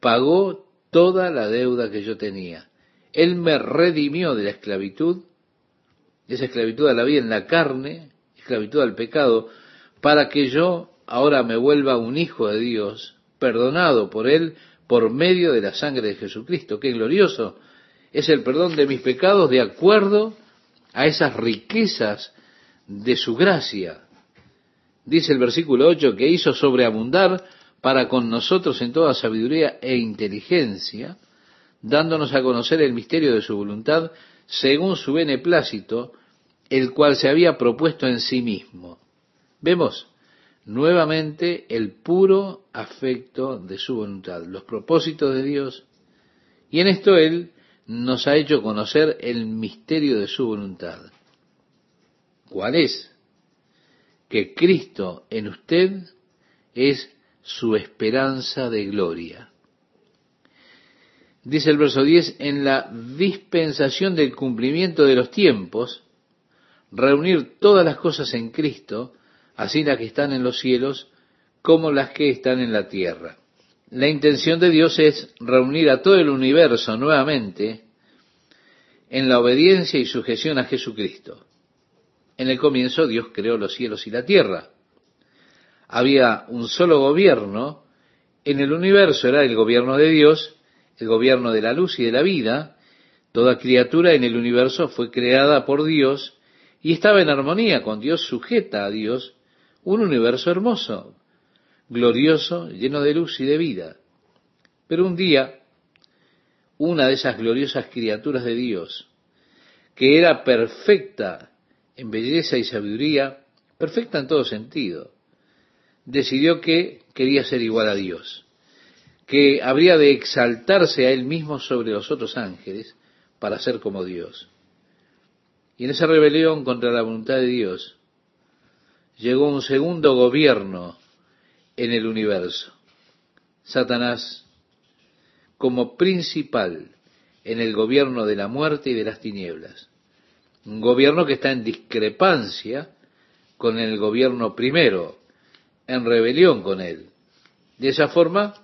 pagó toda la deuda que yo tenía. Él me redimió de la esclavitud, de esa esclavitud a la vida en la carne, esclavitud al pecado, para que yo ahora me vuelva un hijo de Dios, perdonado por Él por medio de la sangre de Jesucristo. Qué glorioso es el perdón de mis pecados de acuerdo a esas riquezas de su gracia. Dice el versículo 8 que hizo sobreabundar para con nosotros en toda sabiduría e inteligencia, dándonos a conocer el misterio de su voluntad según su beneplácito, el cual se había propuesto en sí mismo Vemos nuevamente el puro afecto de su voluntad, los propósitos de Dios, y en esto Él nos ha hecho conocer el misterio de su voluntad. ¿Cuál es? Que Cristo en usted es su esperanza de gloria. Dice el verso 10, en la dispensación del cumplimiento de los tiempos, reunir todas las cosas en Cristo, así las que están en los cielos como las que están en la tierra. La intención de Dios es reunir a todo el universo nuevamente en la obediencia y sujeción a Jesucristo. En el comienzo Dios creó los cielos y la tierra. Había un solo gobierno en el universo, era el gobierno de Dios, el gobierno de la luz y de la vida. Toda criatura en el universo fue creada por Dios y estaba en armonía con Dios, sujeta a Dios, un universo hermoso, glorioso, lleno de luz y de vida. Pero un día, una de esas gloriosas criaturas de Dios, que era perfecta en belleza y sabiduría, perfecta en todo sentido, decidió que quería ser igual a Dios, que habría de exaltarse a él mismo sobre los otros ángeles para ser como Dios. Y en esa rebelión contra la voluntad de Dios, llegó un segundo gobierno en el universo. Satanás como principal en el gobierno de la muerte y de las tinieblas. Un gobierno que está en discrepancia con el gobierno primero, en rebelión con él. De esa forma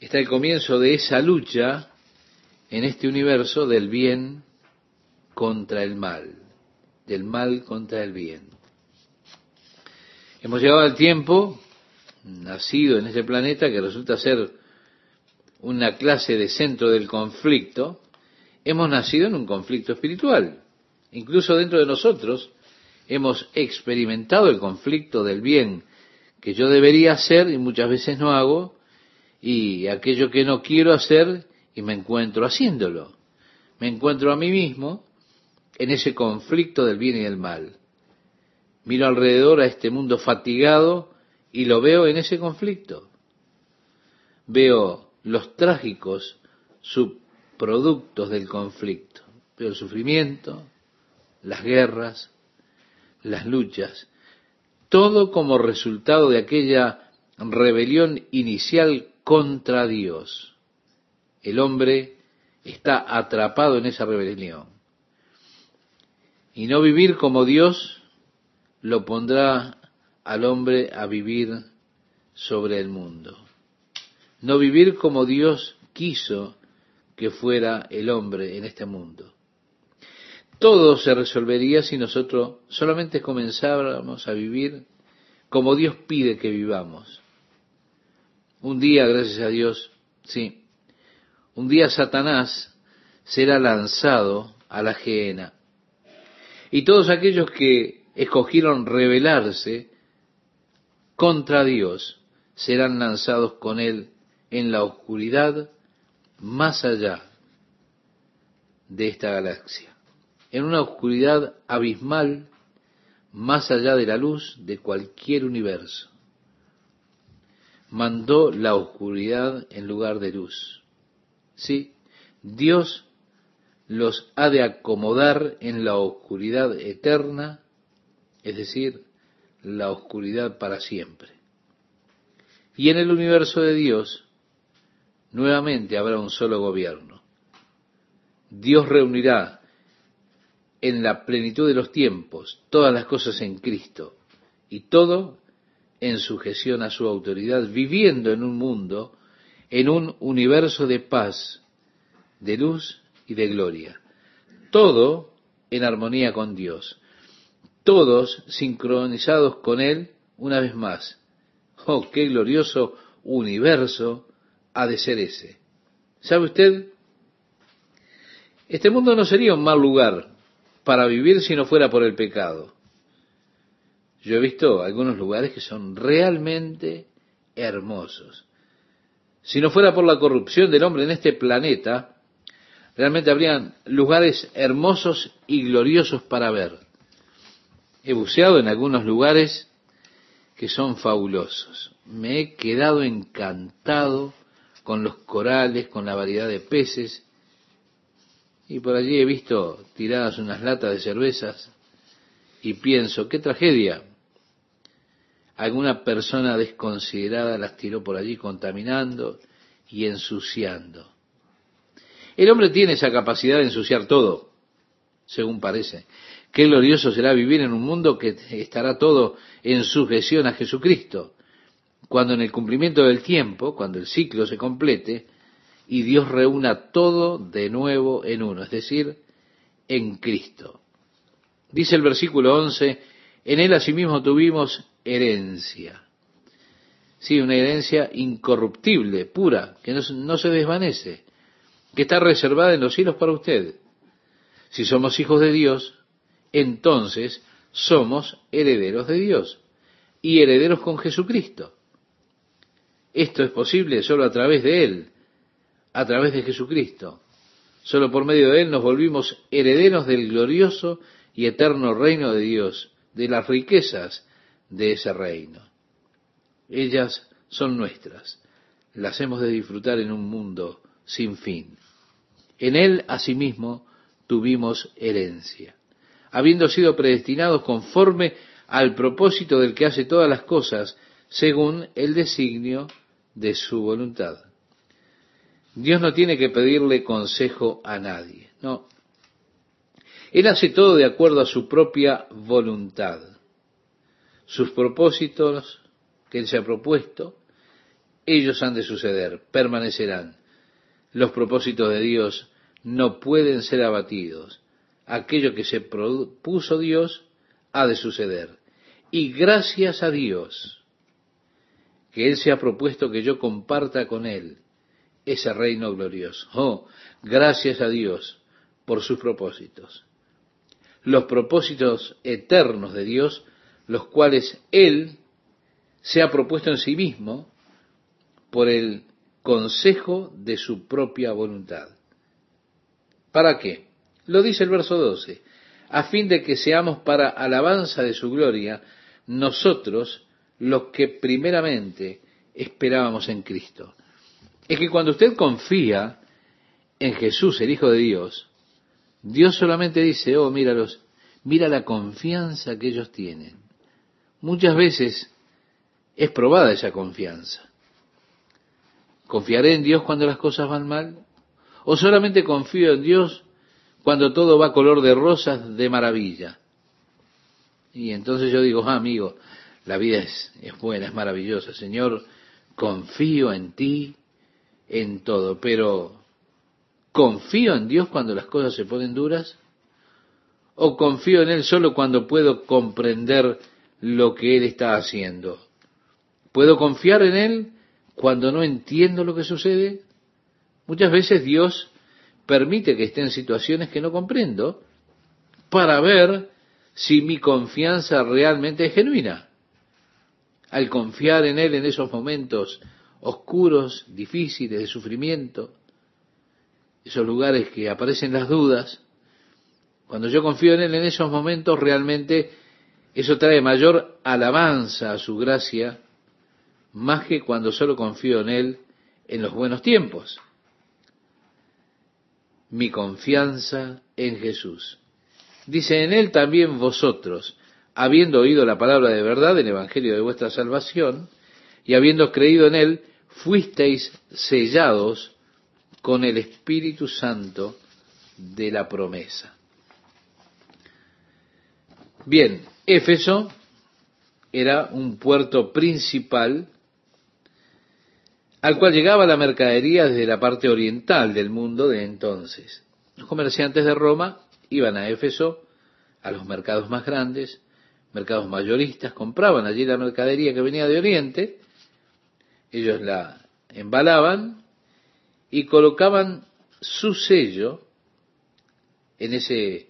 está el comienzo de esa lucha en este universo del bien contra el mal, del mal contra el bien. Hemos llegado al tiempo, nacido en ese planeta, que resulta ser una clase de centro del conflicto, hemos nacido en un conflicto espiritual. Incluso dentro de nosotros hemos experimentado el conflicto del bien que yo debería hacer y muchas veces no hago, y aquello que no quiero hacer y me encuentro haciéndolo. Me encuentro a mí mismo en ese conflicto del bien y del mal. Miro alrededor a este mundo fatigado y lo veo en ese conflicto. Veo los trágicos subproductos del conflicto. Veo el sufrimiento, las guerras, las luchas, todo como resultado de aquella rebelión inicial contra Dios. El hombre está atrapado en esa rebelión. Y no vivir como Dios lo pondrá al hombre a vivir sobre el mundo. No vivir como Dios quiso que fuera el hombre en este mundo. Todo se resolvería si nosotros solamente comenzáramos a vivir como Dios pide que vivamos. Un día, gracias a Dios, sí, un día Satanás será lanzado a la gehenna. Y todos aquellos que escogieron rebelarse contra Dios serán lanzados con él en la oscuridad más allá de esta galaxia, en una oscuridad abismal más allá de la luz de cualquier universo. Mandó la oscuridad en lugar de luz. Sí, Dios los ha de acomodar en la oscuridad eterna, es decir, la oscuridad para siempre. Y en el universo de Dios, nuevamente habrá un solo gobierno. Dios reunirá en la plenitud de los tiempos todas las cosas en Cristo y todo en sujeción a su autoridad, viviendo en un mundo, en un universo de paz, de luz y de gloria. Todo en armonía con Dios. Todos sincronizados con Él una vez más. Oh, qué glorioso universo ha de ser ese. ¿Sabe usted? Este mundo no sería un mal lugar para vivir si no fuera por el pecado. Yo he visto algunos lugares que son realmente hermosos. Si no fuera por la corrupción del hombre en este planeta, realmente habrían lugares hermosos y gloriosos para ver. He buceado en algunos lugares que son fabulosos. Me he quedado encantado con los corales, con la variedad de peces, y por allí he visto tiradas unas latas de cervezas y pienso, qué tragedia. Alguna persona desconsiderada las tiró por allí contaminando y ensuciando. El hombre tiene esa capacidad de ensuciar todo, según parece. Qué glorioso será vivir en un mundo que estará todo en sujeción a Jesucristo, cuando en el cumplimiento del tiempo, cuando el ciclo se complete, y Dios reúna todo de nuevo en uno, es decir, en Cristo. Dice el versículo 11, en Él asimismo tuvimos herencia. Sí, una herencia incorruptible, pura, que no, no se desvanece, que está reservada en los cielos para usted. Si somos hijos de Dios, entonces somos herederos de Dios y herederos con Jesucristo. Esto es posible solo a través de Él, a través de Jesucristo. Solo por medio de Él nos volvimos herederos del glorioso y eterno reino de Dios, de las riquezas de ese reino. Ellas son nuestras, las hemos de disfrutar en un mundo sin fin. En Él, asimismo, tuvimos herencia, habiendo sido predestinados conforme al propósito del que hace todas las cosas, según el designio de su voluntad. Dios no tiene que pedirle consejo a nadie, no. Él hace todo de acuerdo a su propia voluntad. Sus propósitos que Él se ha propuesto, ellos han de suceder, permanecerán. Los propósitos de Dios no pueden ser abatidos. Aquello que se propuso Dios ha de suceder. Y gracias a Dios que Él se ha propuesto que yo comparta con Él ese reino glorioso. Oh, gracias a Dios por sus propósitos. Los propósitos eternos de Dios, los cuales Él se ha propuesto en sí mismo por el consejo de su propia voluntad. ¿Para qué? Lo dice el verso 12, a fin de que seamos para alabanza de su gloria nosotros los que primeramente esperábamos en Cristo es que cuando usted confía en Jesús, el Hijo de Dios, Dios solamente dice, oh, míralos, mira la confianza que ellos tienen. Muchas veces es probada esa confianza. ¿Confiaré en Dios cuando las cosas van mal? ¿O solamente confío en Dios cuando todo va color de rosas de maravilla? Y entonces yo digo, ah, amigo, la vida es, es buena, es maravillosa. Señor, confío en ti, en todo, pero ¿confío en Dios cuando las cosas se ponen duras? ¿O confío en Él solo cuando puedo comprender lo que Él está haciendo? ¿Puedo confiar en Él cuando no entiendo lo que sucede? Muchas veces Dios permite que esté en situaciones que no comprendo para ver si mi confianza realmente es genuina. Al confiar en Él en esos momentos oscuros, difíciles, de sufrimiento, esos lugares que aparecen las dudas, cuando yo confío en Él en esos momentos, realmente eso trae mayor alabanza a su gracia, más que cuando solo confío en Él en los buenos tiempos. Mi confianza en Jesús. Dice en Él también vosotros, habiendo oído la palabra de verdad, el Evangelio de vuestra salvación, y habiendo creído en Él, fuisteis sellados con el Espíritu Santo de la promesa. Bien, Éfeso era un puerto principal al cual llegaba la mercadería desde la parte oriental del mundo de entonces. Los comerciantes de Roma iban a Éfeso, a los mercados más grandes, mercados mayoristas, compraban allí la mercadería que venía de Oriente, ellos la embalaban y colocaban su sello en ese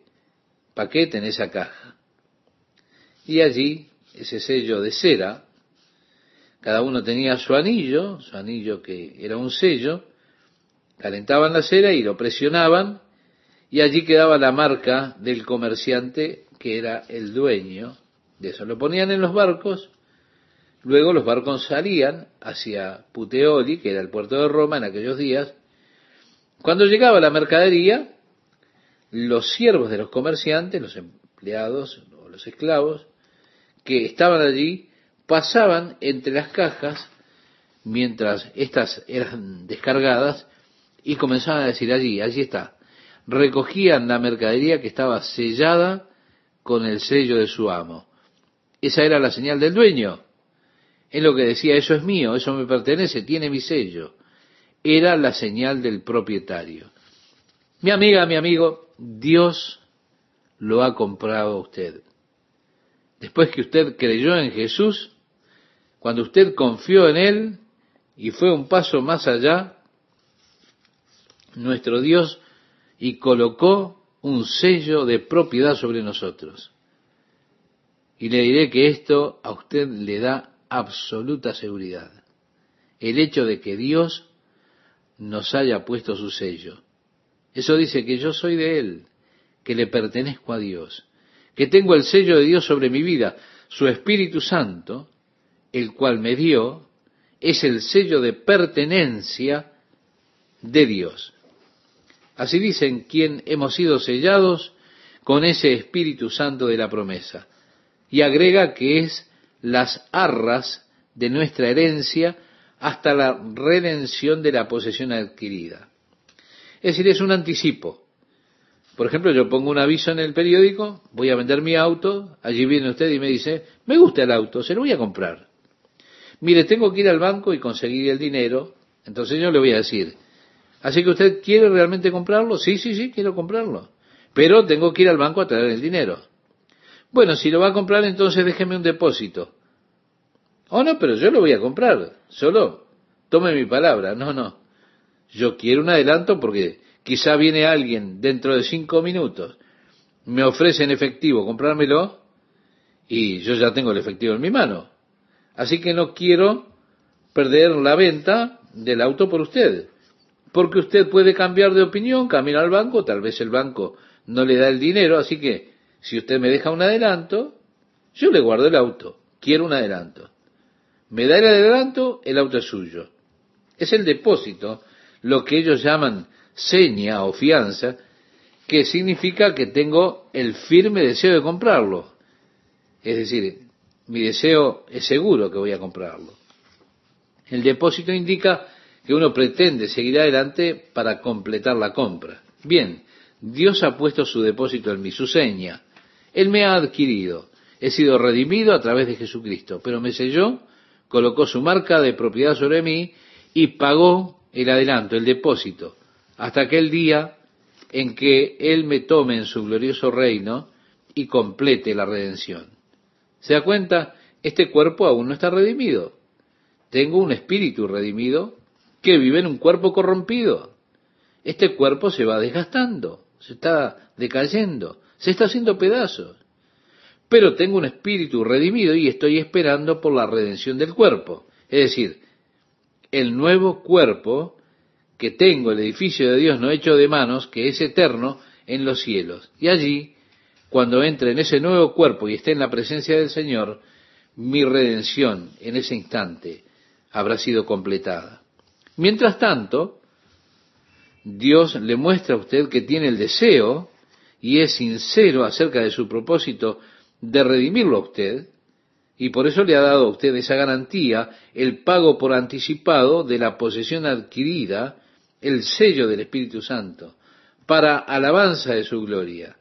paquete, en esa caja. Y allí, ese sello de cera, cada uno tenía su anillo, su anillo que era un sello, calentaban la cera y lo presionaban, y allí quedaba la marca del comerciante que era el dueño de eso. Lo ponían en los barcos, luego los barcos salían hacia Puteoli, que era el puerto de Roma en aquellos días. Cuando llegaba la mercadería, los siervos de los comerciantes, los empleados o los esclavos, que estaban allí pasaban entre las cajas mientras éstas eran descargadas y comenzaban a decir allí, allí está. Recogían la mercadería que estaba sellada con el sello de su amo. Esa era la señal del dueño. Es lo que decía, eso es mío, eso me pertenece, tiene mi sello. Era la señal del propietario. Mi amiga, mi amigo, Dios lo ha comprado a usted. Después que usted creyó en Jesús, cuando usted confió en Él y fue un paso más allá, nuestro Dios y colocó un sello de propiedad sobre nosotros. Y le diré que esto a usted le da absoluta seguridad. El hecho de que Dios nos haya puesto su sello. Eso dice que yo soy de Él, que le pertenezco a Dios que tengo el sello de Dios sobre mi vida. Su Espíritu Santo, el cual me dio, es el sello de pertenencia de Dios. Así dicen quien hemos sido sellados con ese Espíritu Santo de la promesa. Y agrega que es las arras de nuestra herencia hasta la redención de la posesión adquirida. Es decir, es un anticipo. Por ejemplo, yo pongo un aviso en el periódico, voy a vender mi auto, allí viene usted y me dice, me gusta el auto, se lo voy a comprar. Mire, tengo que ir al banco y conseguir el dinero, entonces yo le voy a decir, así que usted quiere realmente comprarlo, sí, sí, sí, quiero comprarlo, pero tengo que ir al banco a traer el dinero. Bueno, si lo va a comprar, entonces déjeme un depósito. Oh, no, pero yo lo voy a comprar, solo tome mi palabra, no, no. Yo quiero un adelanto porque Quizá viene alguien dentro de cinco minutos, me ofrece en efectivo comprármelo y yo ya tengo el efectivo en mi mano. Así que no quiero perder la venta del auto por usted. Porque usted puede cambiar de opinión, caminar al banco, tal vez el banco no le da el dinero, así que si usted me deja un adelanto, yo le guardo el auto, quiero un adelanto. Me da el adelanto, el auto es suyo. Es el depósito, lo que ellos llaman seña o fianza, que significa que tengo el firme deseo de comprarlo. Es decir, mi deseo es seguro que voy a comprarlo. El depósito indica que uno pretende seguir adelante para completar la compra. Bien, Dios ha puesto su depósito en mí, su seña. Él me ha adquirido. He sido redimido a través de Jesucristo, pero me selló, colocó su marca de propiedad sobre mí y pagó el adelanto, el depósito hasta aquel día en que Él me tome en su glorioso reino y complete la redención. ¿Se da cuenta? Este cuerpo aún no está redimido. Tengo un espíritu redimido que vive en un cuerpo corrompido. este cuerpo se va desgastando, se está decayendo, se está haciendo pedazos. Pero tengo un espíritu redimido y estoy esperando por la redención del cuerpo. Es decir, el nuevo cuerpo que tengo, el edificio de Dios no hecho de manos, que es eterno en los cielos. Y allí, cuando entre en ese nuevo cuerpo y esté en la presencia del Señor, mi redención en ese instante habrá sido completada. Mientras tanto, Dios le muestra a usted que tiene el deseo y es sincero acerca de su propósito de redimirlo a usted, y por eso le ha dado a usted esa garantía, el pago por anticipado de la posesión adquirida, el sello del Espíritu Santo, para alabanza de su gloria.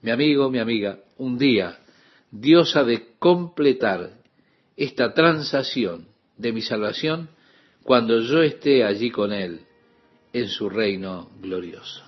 Mi amigo, mi amiga, un día Dios ha de completar esta transacción de mi salvación cuando yo esté allí con Él en su reino glorioso.